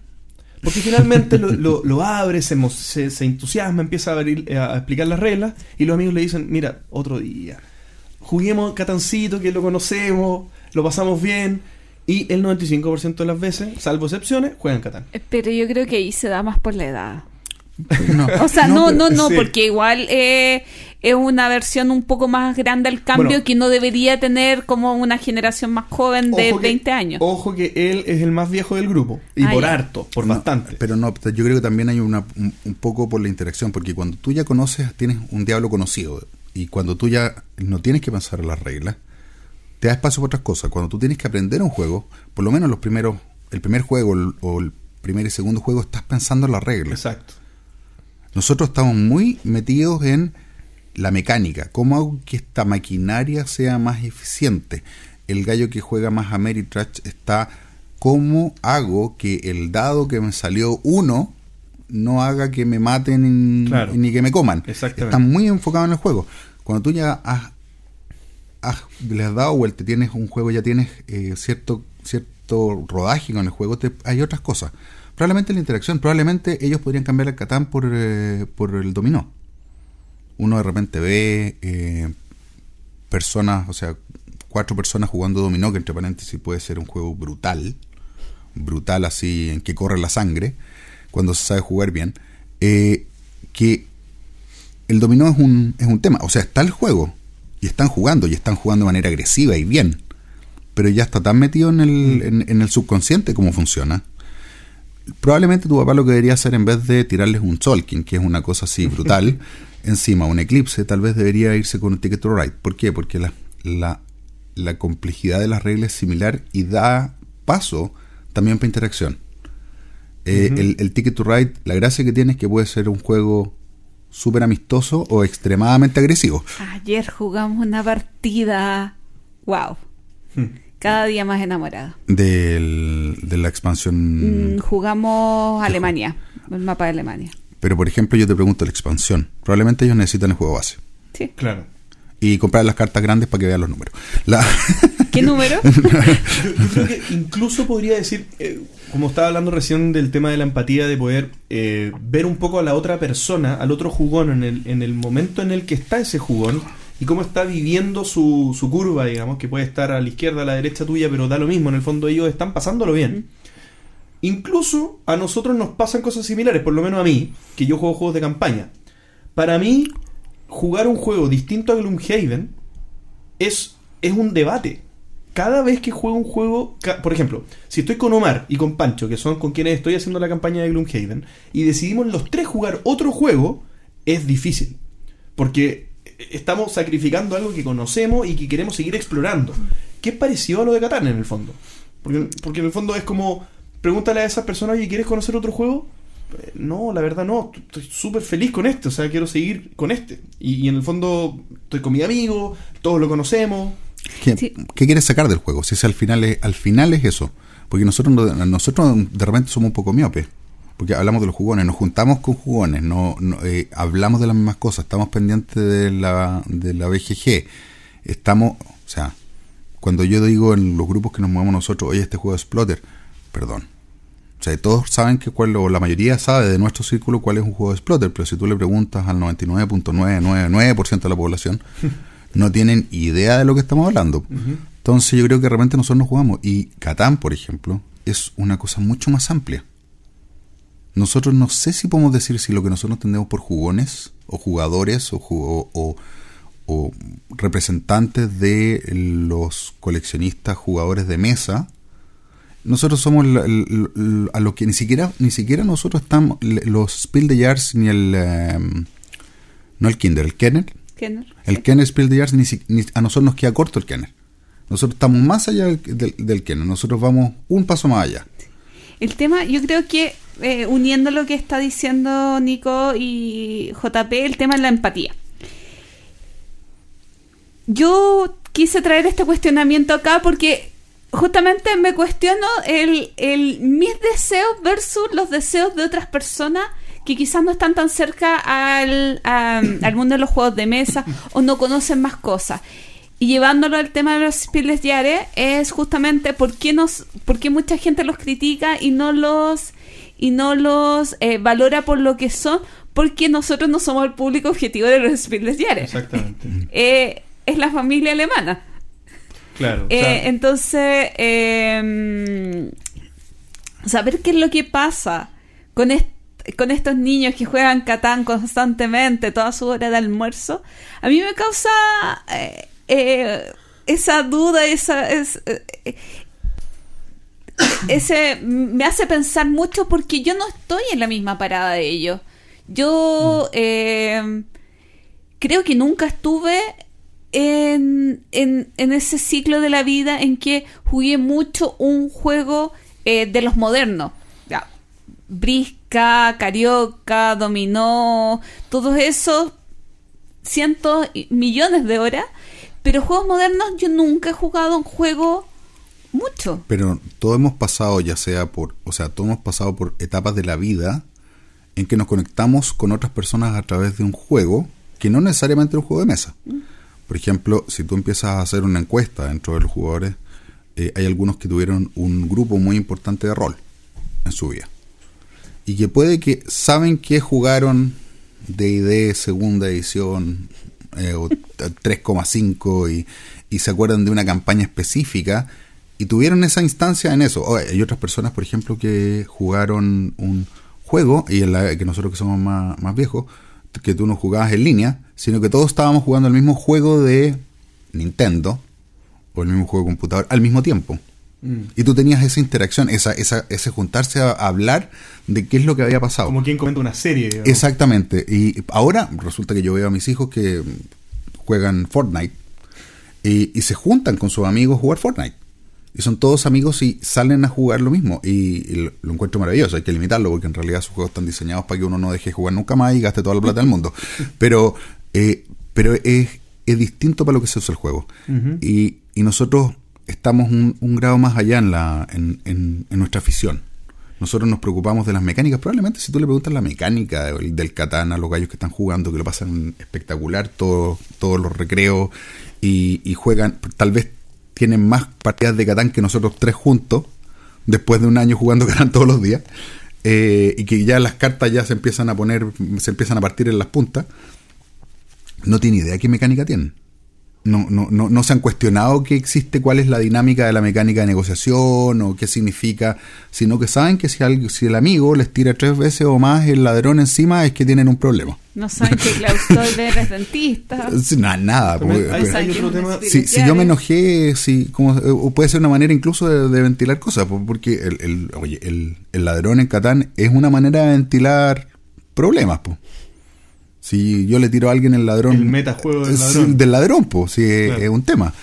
Porque finalmente lo, lo- lo abre, se, se, se entusiasma, empieza a, abrir- a explicar las reglas y los amigos le dicen, mira, otro día. Juguemos Catancito, que lo conocemos, lo pasamos bien. Y el 95% de las veces, salvo excepciones, juegan Catán. Pero yo creo que ahí se da más por la edad. No, O sea, no, no, pero- no, sí. porque igual eh, es una versión un poco más grande al cambio Bueno. que no debería tener como una generación más joven de Ojo que- 20 años. Ojo que él es el más viejo del grupo. Y Ah, por ya. harto, por No, bastante. Pero no, yo creo que también hay una, un, un poco por la interacción, porque cuando tú ya conoces, tienes un diablo conocido, y cuando tú ya no tienes que pensar en las reglas, te da espacio para otras cosas. Cuando tú tienes que aprender un juego, por lo menos los primeros, el primer juego el- o el primer y segundo juego, estás pensando en las reglas. Exacto. Nosotros estamos muy metidos en la mecánica, cómo hago que esta maquinaria sea más eficiente. El gallo que juega más Ameritrash está cómo hago que el dado que me salió uno no haga que me maten Claro. ni que me coman. Exactamente. Están muy enfocados en el juego. Cuando tú ya has, has- le has dado vuelta, tienes un juego, ya tienes eh, cierto cierto rodaje con el juego, hay otras cosas. Probablemente la interacción, probablemente ellos podrían cambiar el Catán por, eh, por el dominó. Uno de repente ve eh, personas, o sea, cuatro personas jugando dominó, que entre paréntesis puede ser un juego brutal, brutal así, en que corre la sangre, cuando se sabe jugar bien, eh, que el dominó es un, es un tema. O sea, está el juego y están jugando y están jugando de manera agresiva y bien. Pero ya está tan metido en el, en, en el subconsciente cómo funciona. Probablemente tu papá lo que debería hacer en vez de tirarles un Solkin, que es una cosa así brutal, encima un eclipse, tal vez debería irse con un Ticket to Ride. ¿Por qué? Porque la, la, la complejidad de las reglas es similar y da paso también para interacción. Eh, el, el Ticket to Ride, la gracia que tiene es que puede ser un juego súper amistoso o extremadamente agresivo. Ayer jugamos una partida. ¡Wow! Cada día más enamorada. Del, de la expansión. Mm, jugamos Alemania, el mapa de Alemania. Pero por ejemplo, yo te pregunto la expansión. Probablemente ellos necesitan el juego base. Sí. Claro. Y comprar las cartas grandes para que vean los números. La, ¿Qué número? Yo, yo creo que incluso podría decir, eh, como estaba hablando recién del tema de la empatía, de poder eh, ver un poco a la otra persona, al otro jugón, en el, en el momento en el que está ese jugón y cómo está viviendo su, su curva, digamos, que puede estar a la izquierda, a la derecha tuya, pero da lo mismo, en el fondo ellos están pasándolo bien. Incluso a nosotros nos pasan cosas similares, por lo menos a mí, que yo juego juegos de campaña. Para mí, jugar un juego distinto a Gloomhaven es, es un debate. Cada vez que juego un juego, por ejemplo, si estoy con Omar y con Pancho, que son con quienes estoy haciendo la campaña de Gloomhaven, y decidimos los tres jugar otro juego, es difícil. Porque estamos sacrificando algo que conocemos y que queremos seguir explorando. Que es parecido a lo de Catán en el fondo. Porque, porque en el fondo es como, pregúntale a esas personas, oye, ¿quieres conocer otro juego? No, la verdad no, estoy súper feliz con este, o sea, quiero seguir con este. Y, y en el fondo estoy con mi amigo, todos lo conocemos. ¿Qué, Sí. qué quieres sacar del juego? Si es al final es, al final es eso. Porque nosotros, no- nosotros de repente somos un poco miopes. Porque hablamos de los jugones, nos juntamos con jugones, no, no, eh, hablamos de las mismas cosas, estamos pendientes de la, de la BGG. Estamos, o sea, cuando yo digo en los grupos que nos movemos nosotros, oye, este juego es Splotter, perdón. O sea, todos saben que cuál, o la mayoría sabe de nuestro círculo cuál es un juego de Splotter, pero si tú le preguntas al 99.999% de la población, no tienen idea de lo que estamos hablando. Entonces yo creo que de repente nosotros nos jugamos. Y Catán, por ejemplo, es una cosa mucho más amplia. Nosotros no sé si podemos decir si lo que nosotros entendemos por jugones o jugadores o, ju- o- o- o representantes de los coleccionistas jugadores de mesa nosotros somos a lo que ni siquiera ni siquiera nosotros estamos los Spiel de Jars ni el em, no el Kinder el Kenner Kenner. el Kenner Spiel de Jars ni, ni- a nosotros nos queda corto el Kenner nosotros estamos más allá del, del, del Kenner nosotros vamos un paso más allá El tema, yo creo que eh, uniendo lo que está diciendo Nico y JP, el tema es la empatía. Yo quise traer este cuestionamiento acá porque justamente me cuestiono el, el, mis deseos versus los deseos de otras personas que quizás no están tan cerca al, a- al mundo de los juegos de mesa o no conocen más cosas. Y llevándolo al tema de los Spieles Diares, es justamente por qué, nos, por qué mucha gente los critica y no los, y no los eh, valora por lo que son, porque nosotros no somos el público objetivo de los Spieles Diares. Exactamente. Eh, es la familia alemana. Claro. Eh, entonces, eh, saber qué es lo que pasa con, con estos niños que juegan Catán constantemente, toda su hora de almuerzo, a mí me causa eh, eh, esa duda, esa, es- eh, ese me hace pensar mucho porque yo no estoy en la misma parada de ellos. Yo eh, creo que nunca estuve en, en, ese ciclo de la vida en que jugué mucho un juego eh, de los modernos. Ya, Brisca, Carioca, Dominó, todos esos cientos y millones de horas. Pero juegos modernos yo nunca he jugado un juego mucho. Pero todos hemos pasado, ya sea por, o sea, todos hemos pasado por etapas de la vida en que nos conectamos con otras personas a través de un juego que no necesariamente es un juego de mesa. Por ejemplo, si tú empiezas a hacer una encuesta dentro de los jugadores, eh, hay algunos que tuvieron un grupo muy importante de rol en su vida. Y que puede que saben que jugaron D&D segunda edición eh, o 3,5 y, y se acuerdan de una campaña específica y tuvieron esa instancia en eso. Hay otras personas, por ejemplo, que jugaron un juego y en la que nosotros que somos más, más viejos, que tú no jugabas en línea, sino que todos estábamos jugando el mismo juego de Nintendo o el mismo juego de computador al mismo tiempo. mm, Y tú tenías esa interacción, esa, esa, ese juntarse a, hablar de qué es lo que había pasado. como quien comenta una serie. digamos. Exactamente. Y ahora resulta que yo veo a mis hijos que juegan Fortnite y, y se juntan con sus amigos a jugar Fortnite. Y son todos amigos y salen a jugar lo mismo. Y, y lo, lo encuentro maravilloso. Hay que limitarlo porque en realidad sus juegos están diseñados para que uno no deje de jugar nunca más y gaste toda la plata del mundo. Pero, eh, pero es, es distinto para lo que se usa el juego. Y, y nosotros estamos un, un grado más allá en, la, en, en- en nuestra afición. Nosotros nos preocupamos de las mecánicas. Probablemente si tú le preguntas la mecánica del, del Catán a los gallos que están jugando, que lo pasan espectacular todo- todos los recreos y, y juegan, tal vez tienen más partidas de Catán que nosotros tres juntos, después de un año jugando Catán todos los días, eh, y que ya las cartas ya se empiezan a poner, se empiezan a partir en las puntas, no tiene idea qué mecánica tienen. No, no, no, no se han cuestionado qué existe, cuál es la dinámica de la mecánica de negociación o qué significa, sino que saben que si, al- si el amigo les tira tres veces o más el ladrón encima es que tienen un problema. No saben que Claustolver es dentista. Nada. También porque- hay- pero- hay otro tema- si, si yo me enojé, si, como, eh, o puede ser una manera incluso de, de ventilar cosas, po- porque el, el, oye, el, el ladrón en Catán es una manera de ventilar problemas. Po. Si yo le tiro a alguien el ladrón... El metajuego del ladrón. Del ladrón, pues, sí, es- Claro. es un tema.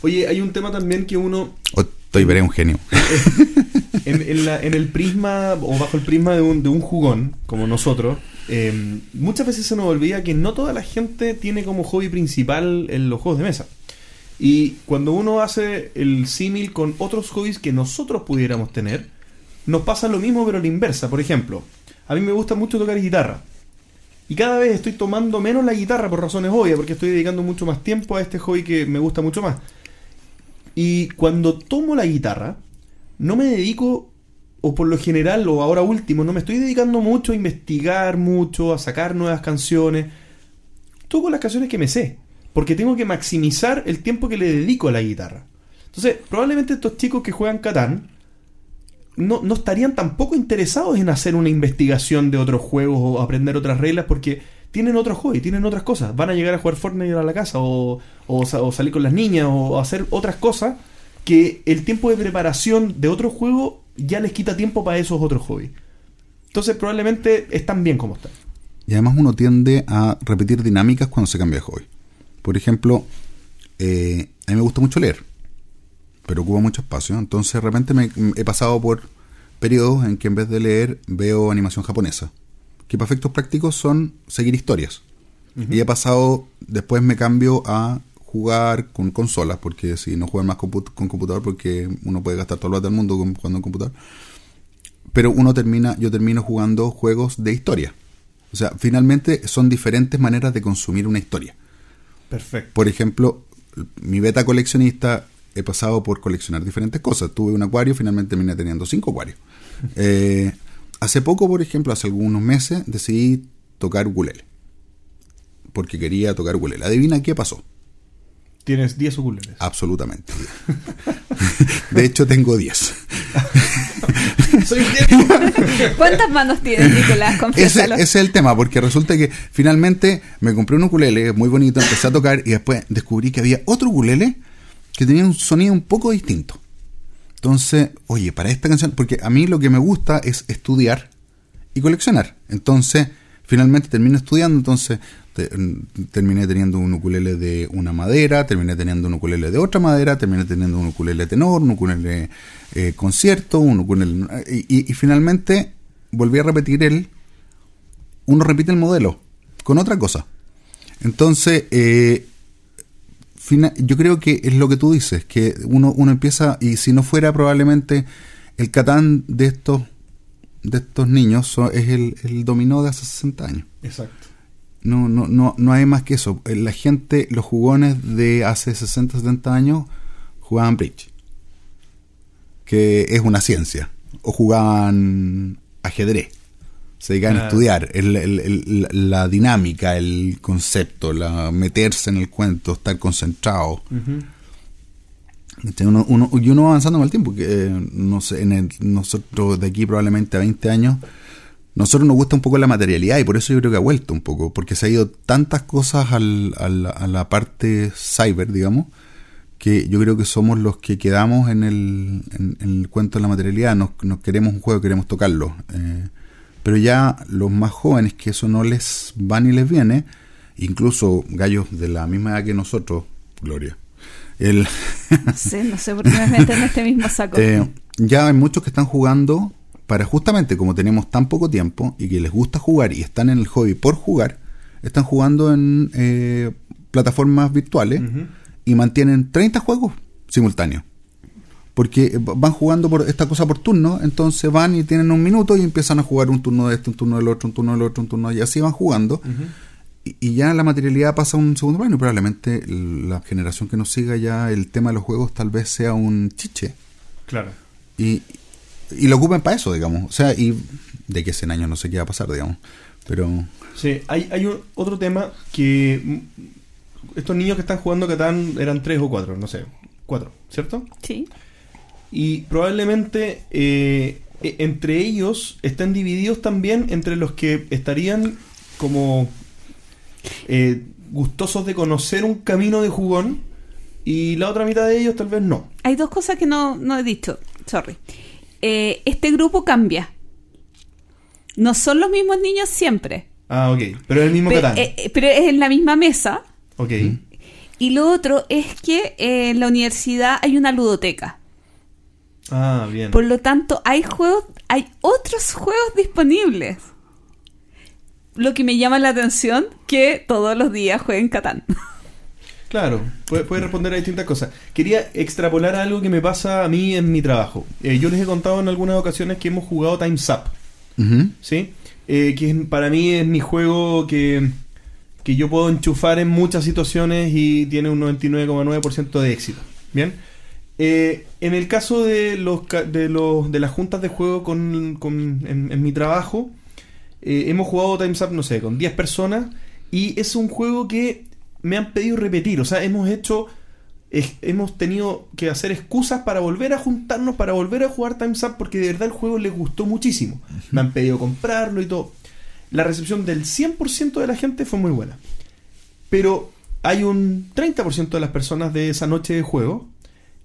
Oye, hay un tema también que uno O estoy veré un genio. en, en la- en el prisma o bajo el prisma de un, de un jugón como nosotros, eh, muchas veces se nos olvida que no toda la gente tiene como hobby principal en los juegos de mesa. Y cuando uno hace el símil con otros hobbies que nosotros pudiéramos tener, nos pasa lo mismo pero a la inversa. Por ejemplo, a mí me gusta mucho tocar guitarra. Y cada vez estoy tomando menos la guitarra por razones obvias, porque estoy dedicando mucho más tiempo a este hobby que me gusta mucho más. Y cuando tomo la guitarra, no me dedico, o por lo general, o ahora último, no me estoy dedicando mucho a investigar mucho, a sacar nuevas canciones. Toco las canciones que me sé, porque tengo que maximizar el tiempo que le dedico a la guitarra. Entonces, probablemente estos chicos que juegan Catán no, no estarían tampoco interesados en hacer una investigación de otros juegos o aprender otras reglas porque tienen otro hobby, tienen otras cosas. Van a llegar a jugar Fortnite a la casa o, o sa- o salir con las niñas o hacer otras cosas que el tiempo de preparación de otro juego ya les quita tiempo para esos otros hobbies. Entonces probablemente están bien como están. Y además uno tiende a repetir dinámicas cuando se cambia de hobby. Por ejemplo, eh, a mí me gusta mucho leer, pero ocupa mucho espacio. Entonces de repente me, he pasado por periodos en que en vez de leer veo animación japonesa, que para efectos prácticos son seguir historias. Y he pasado, después me cambio a jugar con consolas, porque si no juegan más con computador, porque uno puede gastar todo el del mundo jugando en computador. Pero uno termina, yo termino jugando juegos de historia. O sea, finalmente son diferentes maneras de consumir una historia. Perfecto. Por ejemplo, mi beta coleccionista he pasado por coleccionar diferentes cosas. Tuve un acuario, finalmente terminé teniendo cinco acuarios. Eh, hace poco, por ejemplo, hace algunos meses, decidí tocar ukulele. Porque quería tocar ukulele. Adivina qué pasó. Tienes 10 ukuleles. Absolutamente. De hecho, tengo 10. Soy un genio. ¿Cuántas manos tienes, Nicolás? Ese es el tema, porque resulta que finalmente me compré un ukulele muy bonito, empecé a tocar y después descubrí que había otro ukulele que tenía un sonido un poco distinto. Entonces, oye, para esta canción, porque a mí lo que me gusta es estudiar y coleccionar. Entonces, finalmente termino estudiando, entonces te- terminé teniendo un ukulele de una madera, terminé teniendo un ukulele de otra madera, terminé teniendo un ukulele tenor, un ukulele eh, concierto, un ukulele... Y, y- y finalmente volví a repetir el... Uno repite el modelo con otra cosa. Entonces, eh, fina- yo creo que es lo que tú dices, que uno, uno empieza, y si no fuera probablemente el Catán de estos de estos niños so- es el, el dominó de hace 60 años. Exacto. No, no, no, no hay más que eso. Eh, La gente, los jugones de hace 60, 70 años jugaban bridge, que es una ciencia, o jugaban ajedrez. Se dedicaban a Claro. estudiar el- el- el- la- dinámica, el concepto, la meterse en el cuento, estar concentrado. Ujú. ¿Cachai? Uno, uno- y uno va avanzando con el tiempo. Que, eh, no sé, en el- nosotros de aquí probablemente a 20 años, nosotros nos gusta un poco la materialidad y por eso yo creo que ha vuelto un poco, porque se ha ido tantas cosas al- al- a la parte cyber, digamos, que yo creo que somos los que quedamos en el, en, en el cuento de la materialidad, nos, nos queremos un juego, queremos tocarlo. eh, pero ya los más jóvenes que eso no les va ni les viene, incluso gallos de la misma edad que nosotros, Gloria, el, No sé, no sé por qué me meten en este mismo saco. eh, ya hay muchos que están jugando para justamente como tenemos tan poco tiempo y que les gusta jugar y están en el hobby por jugar, están jugando en eh, plataformas virtuales y mantienen 30 juegos simultáneos. Porque van jugando por esta cosa por turno, entonces van y tienen un minuto y empiezan a jugar un turno de este, un turno del otro, un turno del otro, un turno y así van jugando. y, y ya la materialidad pasa a un segundo plano y probablemente la generación que nos siga ya el tema de los juegos tal vez sea un chiche Claro. y, y lo ocupen para eso, digamos. O sea, y de que 100 años no sé qué va a pasar, digamos. Pero Sí, hay, hay un- otro tema que estos niños que están jugando Catán eran tres o cuatro, no sé, cuatro, ¿cierto? Sí. Y probablemente eh, e- entre ellos estén divididos también entre los que estarían como eh, gustosos de conocer un camino de jugón y la otra mitad de ellos tal vez no. Hay dos cosas que no, no he dicho. Sorry. Eh, este grupo cambia. No son los mismos niños siempre. Ah, ok, pero es el mismo Catán. eh, eh, pero es en la misma mesa. ok, Y lo otro es que en la universidad hay una ludoteca. Ah, bien. Por lo tanto, hay juegos, hay otros juegos disponibles. Lo que me llama la atención que todos los días jueguen Catán. Claro, puede, puede responder a distintas cosas. Quería extrapolar algo que me pasa a mí en mi trabajo. Eh, yo les he contado en algunas ocasiones que hemos jugado Time's Up, ¿sí? Eh, que es- para mí es mi juego que, que yo puedo enchufar en muchas situaciones y tiene un 99,9% de éxito. ¿Bien? Eh, en el caso de los de los de las juntas de juego con, con- en, en mi trabajo, eh, hemos jugado Time's Up, no sé, con 10 personas y es un juego que me han pedido repetir. O sea, hemos hecho, es- hemos tenido que hacer excusas para volver a juntarnos, para volver a jugar Time's Up, porque de verdad el juego les gustó muchísimo. Me han pedido comprarlo y todo. La recepción del 100% de la gente fue muy buena. Pero hay un 30% de las personas de esa noche de juego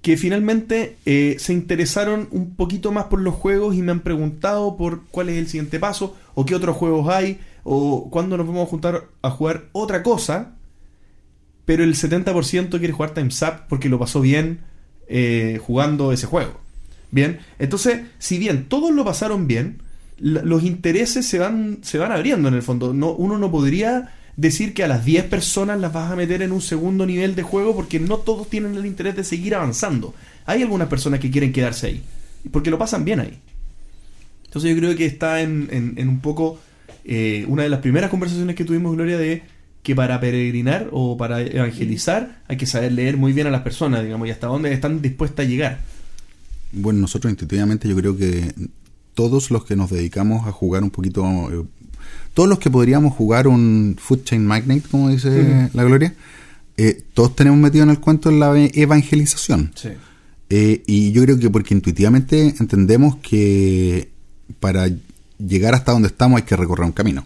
que finalmente eh, se interesaron un poquito más por los juegos y me han preguntado por cuál es el siguiente paso, o qué otros juegos hay, o cuándo nos vamos a juntar a jugar otra cosa. Pero el 70% quiere jugar Time's Up porque lo pasó bien eh, jugando ese juego. Bien, entonces, si bien todos lo pasaron bien, los intereses se van, se van abriendo en el fondo. No, uno no podría decir que a las 10 personas las vas a meter en un segundo nivel de juego porque no todos tienen el interés de seguir avanzando. Hay algunas personas que quieren quedarse ahí, porque lo pasan bien ahí. Entonces yo creo que está en, en- un poco eh, una de las primeras conversaciones que tuvimos, Gloria, de que para peregrinar o para evangelizar hay que saber leer muy bien a las personas, digamos, y hasta dónde están dispuestas a llegar. Bueno, nosotros intuitivamente yo creo que todos los que nos dedicamos a jugar un poquito, eh, todos los que podríamos jugar un Food Chain Magnate, como dice la Gloria, eh, todos tenemos metido en el cuento la e- evangelización. Sí. Eh, y yo creo que porque intuitivamente entendemos que para llegar hasta donde estamos hay que recorrer un camino.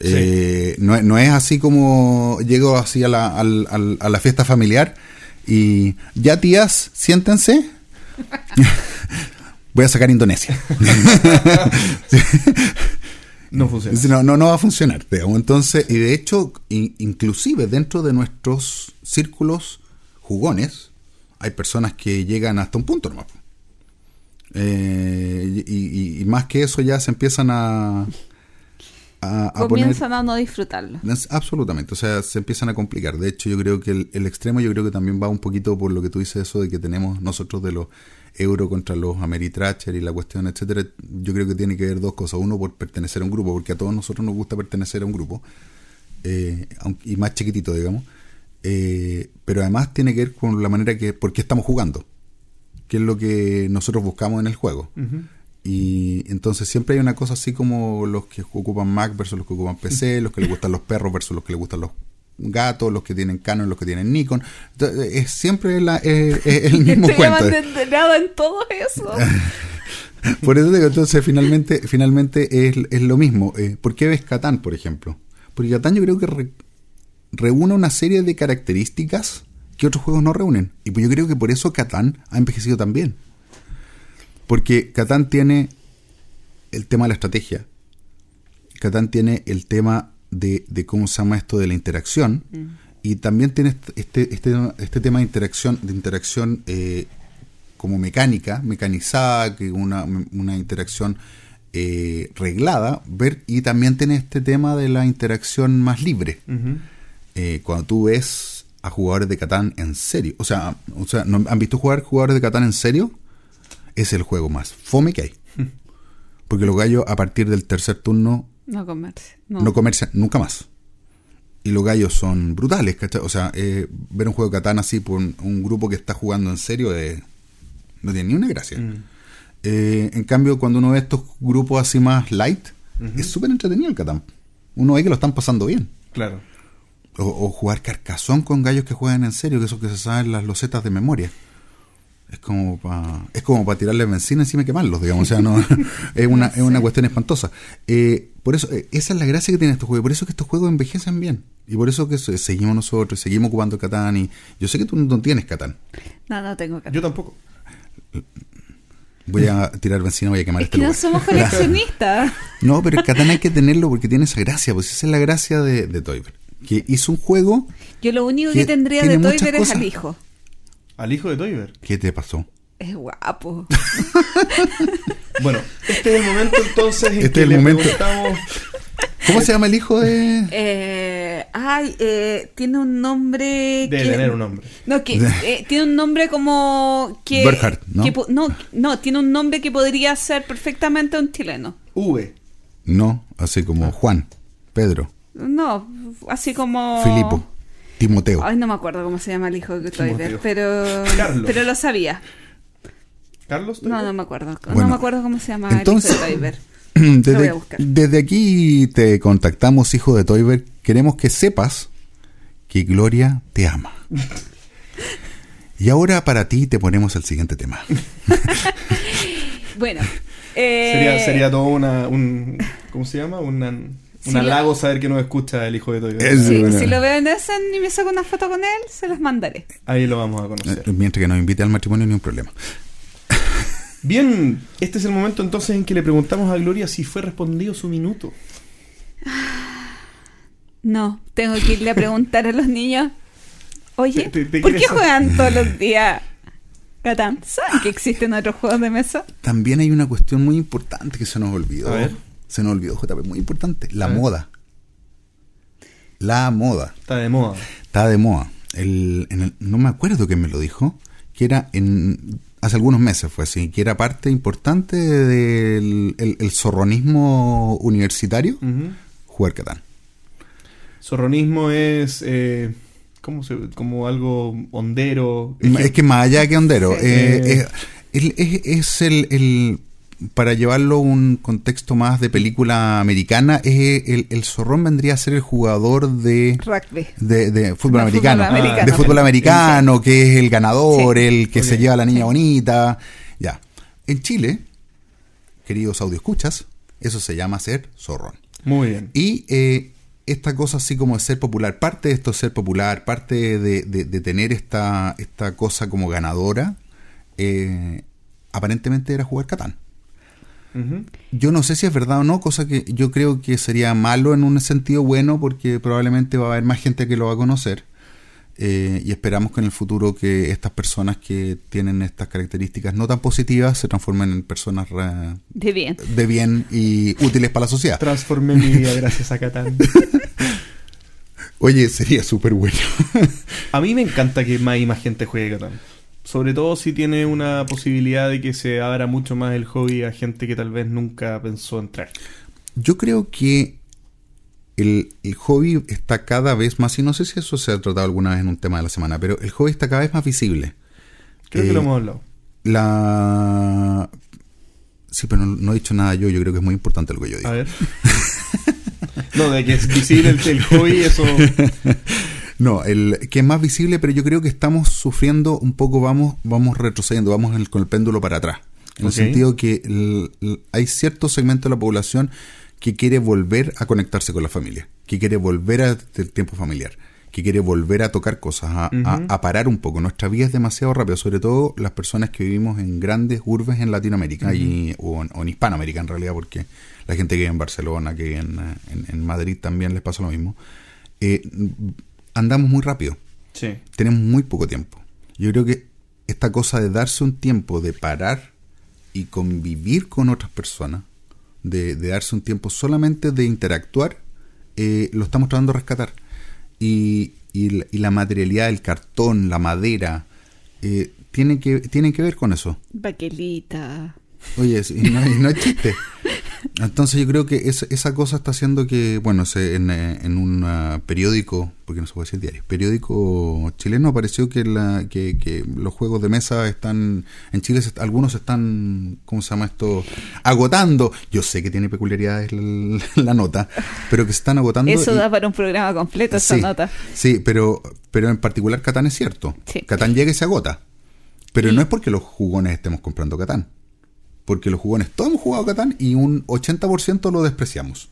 Eh, no, es- no es así como llego así a la, al- a la fiesta familiar y ya tías, siéntense. Voy a sacar Indonesia. No funciona. No, no, no va a funcionar. digamos. Entonces, y de hecho, in- inclusive dentro de nuestros círculos jugones, hay personas que llegan hasta un punto nomás. Eh, y, y- y más que eso ya se empiezan a, a, a poner... Comienzan a no disfrutarlo. Absolutamente, o sea, se empiezan a complicar. De hecho, yo creo que el, el extremo, yo creo que también va un poquito por lo que tú dices, eso de que tenemos nosotros de los euro contra los Ameritracher y la cuestión, etcétera. Yo creo que tiene que ver dos cosas. Uno, por pertenecer a un grupo, porque a todos nosotros nos gusta pertenecer a un grupo, eh, aunque- y más chiquitito, digamos. Eh, pero además tiene que ver con la manera que, por qué estamos jugando, que es lo que nosotros buscamos en el juego. Y entonces siempre hay una cosa así como los que ocupan Mac versus los que ocupan PC, los que les gustan los perros versus los que les gustan los gatos, los que tienen Canon, los que tienen Nikon. Entonces, es siempre la- eh, es el mismo Estoy cuento. abandonado en todo eso. Por eso digo, entonces finalmente, finalmente es, es lo mismo. Eh, ¿Por qué ves Catán, por ejemplo? Porque Catán yo creo que re- reúne una serie de características que otros juegos no reúnen. Y pues yo creo que por eso Catán ha envejecido tan bien. Porque Catán tiene el tema de la estrategia. Catán tiene el tema de, de cómo se llama esto de la interacción. Y también tiene este, este, este tema de interacción, de interacción eh, como mecánica, mecanizada, que una, una interacción eh, reglada, ver, y también tiene este tema de la interacción más libre. Eh, cuando tú ves a jugadores de Catán en serio, o sea, o sea ¿no ¿han visto jugar jugadores de Catán en serio? Es el juego más fome que hay. Porque los gallos a partir del tercer turno No comerse. No. no comercian nunca más. Y los gallos son brutales, ¿cachai? O sea, eh, ver un juego de Catán así por un, un grupo que está jugando en serio eh, no tiene ni una gracia. Mm. Eh, en cambio, cuando uno ve estos grupos así más light, es súper entretenido el Catán. Uno ve que lo están pasando bien. Claro. O, o jugar carcazón con gallos que juegan en serio, que esos que se saben las losetas de memoria. Es como para es como para tirarles benzina encima y quemarlos, digamos. O sea, no, es, una, es una cuestión espantosa. Eh, por eso, eh, esa es la gracia que tiene estos juegos. Por eso es que estos juegos envejecen bien. Y por eso que se- seguimos nosotros, y seguimos ocupando Catán. Y yo sé que tú no tienes Catán. No, no tengo que Yo tampoco. Voy a tirar benzina, voy a quemar Es este que no lugar. somos coleccionistas. No, pero el Catán hay que tenerlo porque tiene esa gracia. Pues esa es la gracia de, de Toiber. Que hizo un juego. Yo lo único Que que tendría de Toiber es al hijo. Al hijo de Toiber. ¿Qué te pasó? Es guapo. Bueno, este es el momento entonces en Este que es el le momento. preguntamos... ¿Cómo se llama el hijo de.? Eh, ay, eh, tiene un nombre. Debe que- tener un nombre. No, que eh, tiene un nombre como que. Berhard, ¿no? que no, no, tiene un nombre que podría ser perfectamente un chileno. V. No, así como Juan, Pedro, No, así como. Filipo, Timoteo. Ay, no me acuerdo cómo se llama el hijo de. Toiber, pero. Carlos. Pero lo sabía. ¿Carlos? No, no me acuerdo. Bueno, no me acuerdo cómo se llama entonces- el hijo de Toiber. Lo voy Desde, a buscar. desde aquí te contactamos, hijo de Toiber. Queremos que sepas que Gloria te ama. Y ahora para ti te ponemos el siguiente tema. Bueno. eh, Sería, sería todo una, un... ¿Cómo se llama? Una, un Si lo- halago saber que nos escucha el hijo de sí, bueno. Si lo veo en Essen y me saco una foto con él, se las mandaré. Ahí lo vamos a conocer. Eh, Mientras que nos invite al matrimonio, ni un problema. Bien, este es el momento entonces en que le preguntamos a Gloria si fue respondido su minuto. No, tengo que irle a preguntar a los niños. Oye, Te- te- te ¿por qué juegan todos los días Catán? ¿Saben que existen otros juegos de mesa? También hay una cuestión muy importante que se nos olvidó. A ver. Se nos olvidó, JP, muy importante. La moda. La moda. Está de moda. Está de moda. El, en el- no me acuerdo quién me lo dijo, que era en hace algunos meses fue así, que era parte importante del el, el zorronismo universitario, jugar Catán. Zorronismo es eh, ¿cómo se- como algo hondero. Es que más allá que hondero, eh, Eh. es, es- es el, el- para llevarlo a un contexto más de película americana, es el, el zorrón vendría a ser el jugador de, Rugby. de, de fútbol De americano, fútbol americano. de fútbol americano, que es el ganador, Sí. el que se lleva a la niña Sí. bonita, ya. En Chile, queridos audio escuchas, eso se llama ser zorrón. Muy bien. Y eh, esta cosa así como de ser popular, parte de esto es ser popular, parte de, de- de tener esta, esta cosa como ganadora, eh, aparentemente era jugar Catán. Yo no sé si es verdad o no, cosa que yo creo que sería malo en un sentido bueno porque probablemente va a haber más gente que lo va a conocer. Eh, y esperamos que en el futuro que estas personas que tienen estas características no tan positivas se transformen en personas re- De bien. de bien y útiles para la sociedad. Transformé mi vida gracias a Catán. Oye, sería súper bueno. A mí me encanta que más y más gente juegue Catán. Sobre todo si tiene una posibilidad de que se abra mucho más el hobby a gente que tal vez nunca pensó entrar. Yo creo que el, el hobby está cada vez más, y no sé si eso se ha tratado alguna vez en un tema de la semana, pero el hobby está cada vez más visible. Creo Eh, que lo hemos hablado. La... Sí, pero no, no he dicho nada yo, yo creo que es muy importante lo que yo digo. A ver. no, de que es visible el, el hobby, eso. No, el que es más visible, pero yo creo que estamos sufriendo un poco, vamos, vamos retrocediendo, vamos el- con el péndulo para atrás. En el sentido que el- el- hay cierto segmento de la población que quiere volver a conectarse con la familia, que quiere volver al tiempo familiar, que quiere volver a tocar cosas, a, parar un poco. Nuestra vida es demasiado rápida, sobre todo las personas que vivimos en grandes urbes en Latinoamérica y, o, en, o en Hispanoamérica en realidad, porque la gente que vive en Barcelona, que vive en, en- en Madrid también les pasa lo mismo. Eh, andamos muy rápido Sí. tenemos muy poco tiempo. Yo creo que esta cosa de darse un tiempo de parar y convivir con otras personas, de, de darse un tiempo solamente de interactuar, eh, lo estamos tratando de rescatar. Y, y la- y la materialidad, el cartón, la madera, eh, tiene que, tienen que ver con eso. Baquelita. Oye, y no, y no es chiste. Entonces yo creo que es- esa cosa está haciendo que, bueno, se- en, eh, en un ah, periódico, porque no se puede decir diario, periódico chileno apareció que, la, que, que los juegos de mesa están, en Chile se- algunos están, ¿cómo se llama esto? Agotando. Yo sé que tiene peculiaridades la, la nota, pero que se están agotando. Eso y- da para un programa completo esa sí, nota. Sí, pero, pero en particular Catán es cierto. Sí. Catán llega y se agota. Pero no es porque los jugones estemos comprando Catán. Porque los jugones todos hemos jugado Catán y un 80% lo despreciamos.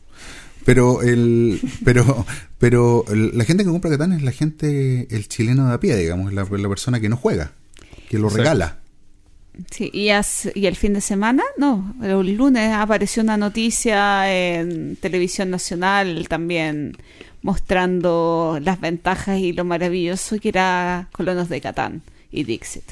Pero el pero pero la gente que compra Catán es la gente el chileno de a pie, digamos, la, la persona que no juega, que lo Exacto. regala. Sí, y, y el fin de semana, no, el lunes apareció una noticia en televisión nacional también mostrando las ventajas y lo maravilloso que era Colonos de Catán y Dixit.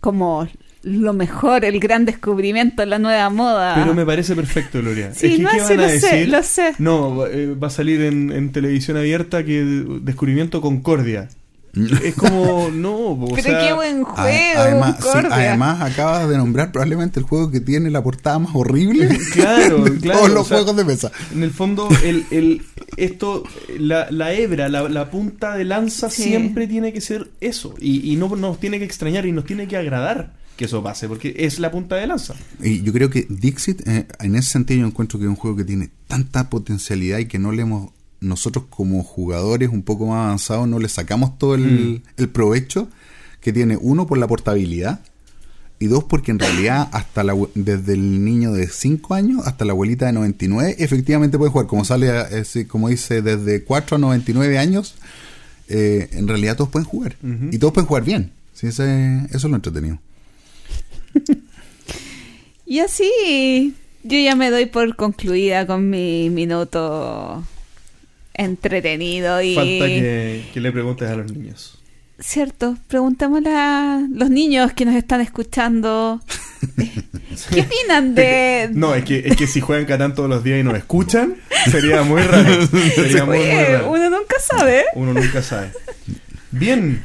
Como lo mejor, el gran descubrimiento, la nueva moda. Pero me parece perfecto, Gloria. Sí, es que, no, ¿qué sí, van a lo sé, decir? lo sé. No, eh, va a salir en, en televisión abierta que Descubrimiento Concordia. Es como, no, o Pero sea, qué buen juego, además, sí, además acabas de nombrar probablemente el juego que tiene la portada más horrible Claro, de claro, todos los o sea, juegos de mesa. En el fondo, el, el, esto, la, la hebra, la, la punta de lanza Sí. siempre tiene que ser eso. Y, y no nos tiene que extrañar y nos tiene que agradar que eso pase, porque es la punta de lanza. Y yo creo que Dixit, eh, en ese sentido, yo encuentro que es un juego que tiene tanta potencialidad y que no le hemos, nosotros como jugadores un poco más avanzados, no le sacamos todo el, Mm. el provecho que tiene, uno, por la portabilidad, y dos, porque en realidad, hasta la, desde el niño de 5 años hasta la abuelita de 99, efectivamente puede jugar. Como sale, eh, como dice, desde 4 a 99 años, eh, en realidad todos pueden jugar. Y todos pueden jugar bien. Sí, ese- eso es lo entretenido. Y así yo ya me doy por concluida con mi minuto entretenido y Falta que, que le preguntes a los niños. Cierto, preguntémosle a los niños que nos están escuchando. ¿Qué opinan de.? No, es que, es que si juegan Catán todos los días y nos escuchan, sería muy raro. Sería muy, muy raro. uno nunca sabe. Uno nunca sabe. Bien.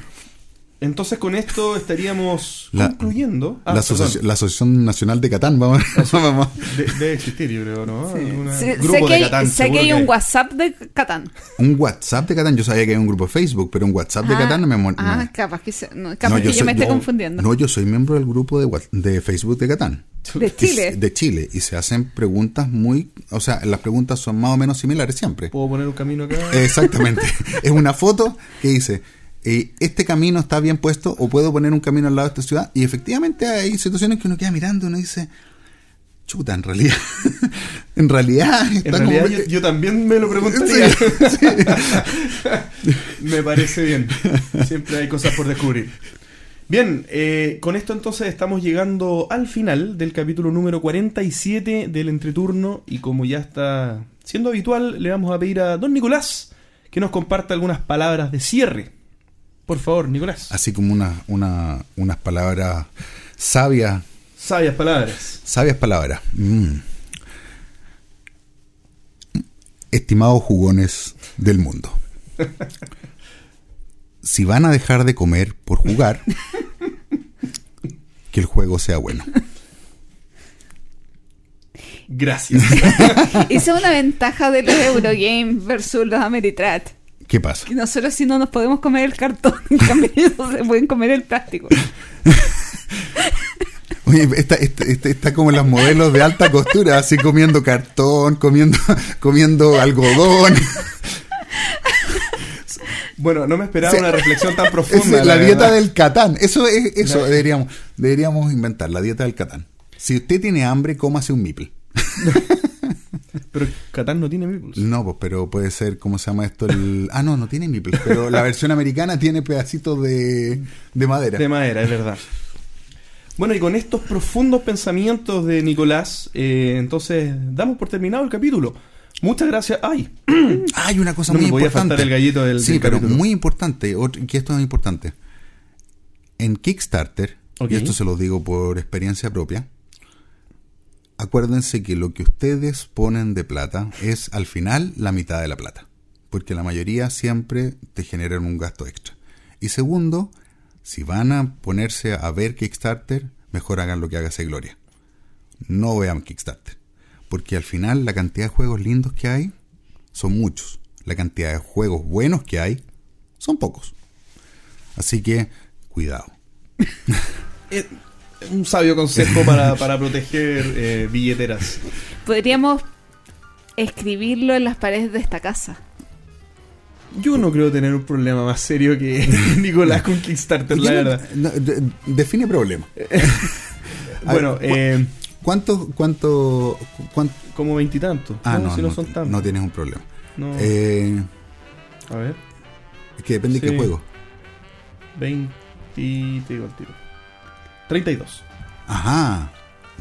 Entonces con esto estaríamos La- concluyendo. Ah, la, perdón. asoci- la Asociación Nacional de Catán, vamos, vamos. De- debe existir, yo creo, ¿no? Sí, grupo sé que de hay, Catán, sé que seguro hay que un hay. WhatsApp de Catán. Un WhatsApp de Catán, yo sabía que había un grupo de Facebook, pero un WhatsApp de Ah, Catán no me... Ah, me- capaz que, se- no, capaz No, que yo, soy- me esté confundiendo. No, yo soy miembro del grupo de, de Facebook de Catán. de Chile. de Chile. Y se hacen preguntas muy... O sea, las preguntas son más o menos similares siempre. ¿Puedo poner un camino acá? Exactamente. es una foto que dice, eh, este camino está bien puesto o puedo poner un camino al lado de esta ciudad. Y efectivamente hay situaciones que uno queda mirando y uno dice, chuta, en realidad, en realidad... En realidad como- yo, yo también me lo preguntaría. me parece bien. Siempre hay cosas por descubrir. Bien, eh, con esto entonces estamos llegando al final del capítulo número 47 del entreturno y como ya está siendo habitual, le vamos a pedir a don Nicolás que nos comparta algunas palabras de cierre. Por favor, Nicolás. Así como una, una- unas palabras sabias, Sabias palabras. sabias palabras. Mm. Estimados jugones del mundo. Si van a dejar de comer por jugar, que el juego sea bueno. Gracias. Esa es una ventaja de los Eurogames versus los Ameritrash. ¿Qué pasa? Que nosotros si no nos podemos comer el cartón, en cambio ellos se pueden comer el plástico. Oye, está, está, está- está como en los modelos de alta costura, así comiendo cartón, comiendo, comiendo algodón. Bueno, no me esperaba Sí. una reflexión tan Es profunda. la, dieta verdad. del Catán. Eso es, eso La- deberíamos, deberíamos inventar, la dieta del Catán. Si usted tiene hambre, cómase un meeple. Pero Catán no tiene meeples. No, pues, pero puede ser, ¿cómo se llama esto? El... Ah, no, no tiene meeples, pero la versión americana tiene pedacitos de, de madera. De madera, es verdad. Bueno, y con estos profundos pensamientos de Nicolás, eh, entonces damos por terminado el capítulo. Muchas gracias. ¡Ay! Hay una cosa No muy me podía importante. faltar el gallito del- Sí, del pero capítulo. muy importante, otro- que esto es importante. En Kickstarter, y esto se lo digo por experiencia propia, acuérdense que lo que ustedes ponen de plata es al final la mitad de la plata. Porque la mayoría siempre te generan un gasto extra. Y segundo, si van a ponerse a ver Kickstarter, mejor hagan lo que haga Gloria. No vean Kickstarter. Porque al final la cantidad de juegos lindos que hay son muchos. La cantidad de juegos buenos que hay son pocos. Así que, cuidado. Un sabio consejo para, para proteger eh, billeteras. Podríamos escribirlo en las paredes de esta casa. Yo no creo tener un problema más serio que Nicolás con Kickstarter, la no- verdad. no, de- define problema. Bueno, ver, eh, ¿Cuánto, cuánto, cuánto? como veintitantos. Ah, no, si no, no son tantos. no tienes un problema. No. Eh, A ver, es que depende de Sí. qué juego. 20. Te digo el tiro. 32. Ajá,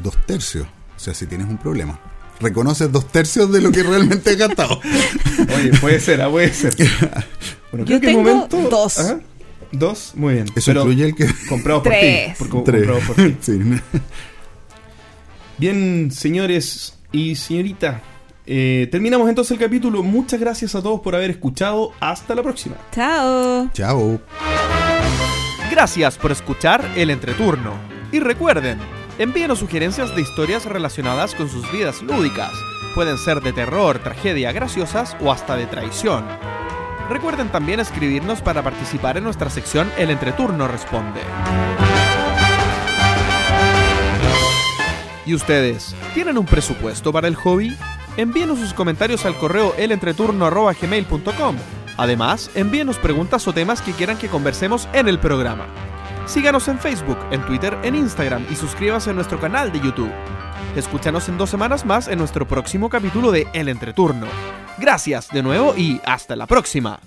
dos tercios. O sea, si tienes un problema. Reconoces dos tercios de lo que realmente has gastado. Oye, puede ser, ah, puede ser. Bueno, Yo que tengo momento. dos. Ajá. Dos, muy bien. Eso incluye el que... comprados por Tres. ti. por co- Tres. comprados por ti. Sí. Bien, señores y señorita. eh, terminamos entonces el capítulo. Muchas gracias a todos por haber escuchado. Hasta la próxima. Chao. Chao. Gracias por escuchar el entreturno. Y recuerden, envíenos sugerencias de historias relacionadas con sus vidas lúdicas. Pueden ser de terror, tragedia, graciosas o hasta de traición. Recuerden también escribirnos para participar en nuestra sección El Entreturno Responde. ¿Y ustedes? ¿Tienen un presupuesto para el hobby? Envíenos sus comentarios al correo elentreturno.gmail.com. Además, envíenos preguntas o temas que quieran que conversemos en el programa. Síganos en Facebook, en Twitter, en Instagram y suscríbanse a nuestro canal de YouTube. Escúchanos en dos semanas más en nuestro próximo capítulo de El Entreturno. Gracias de nuevo y hasta la próxima.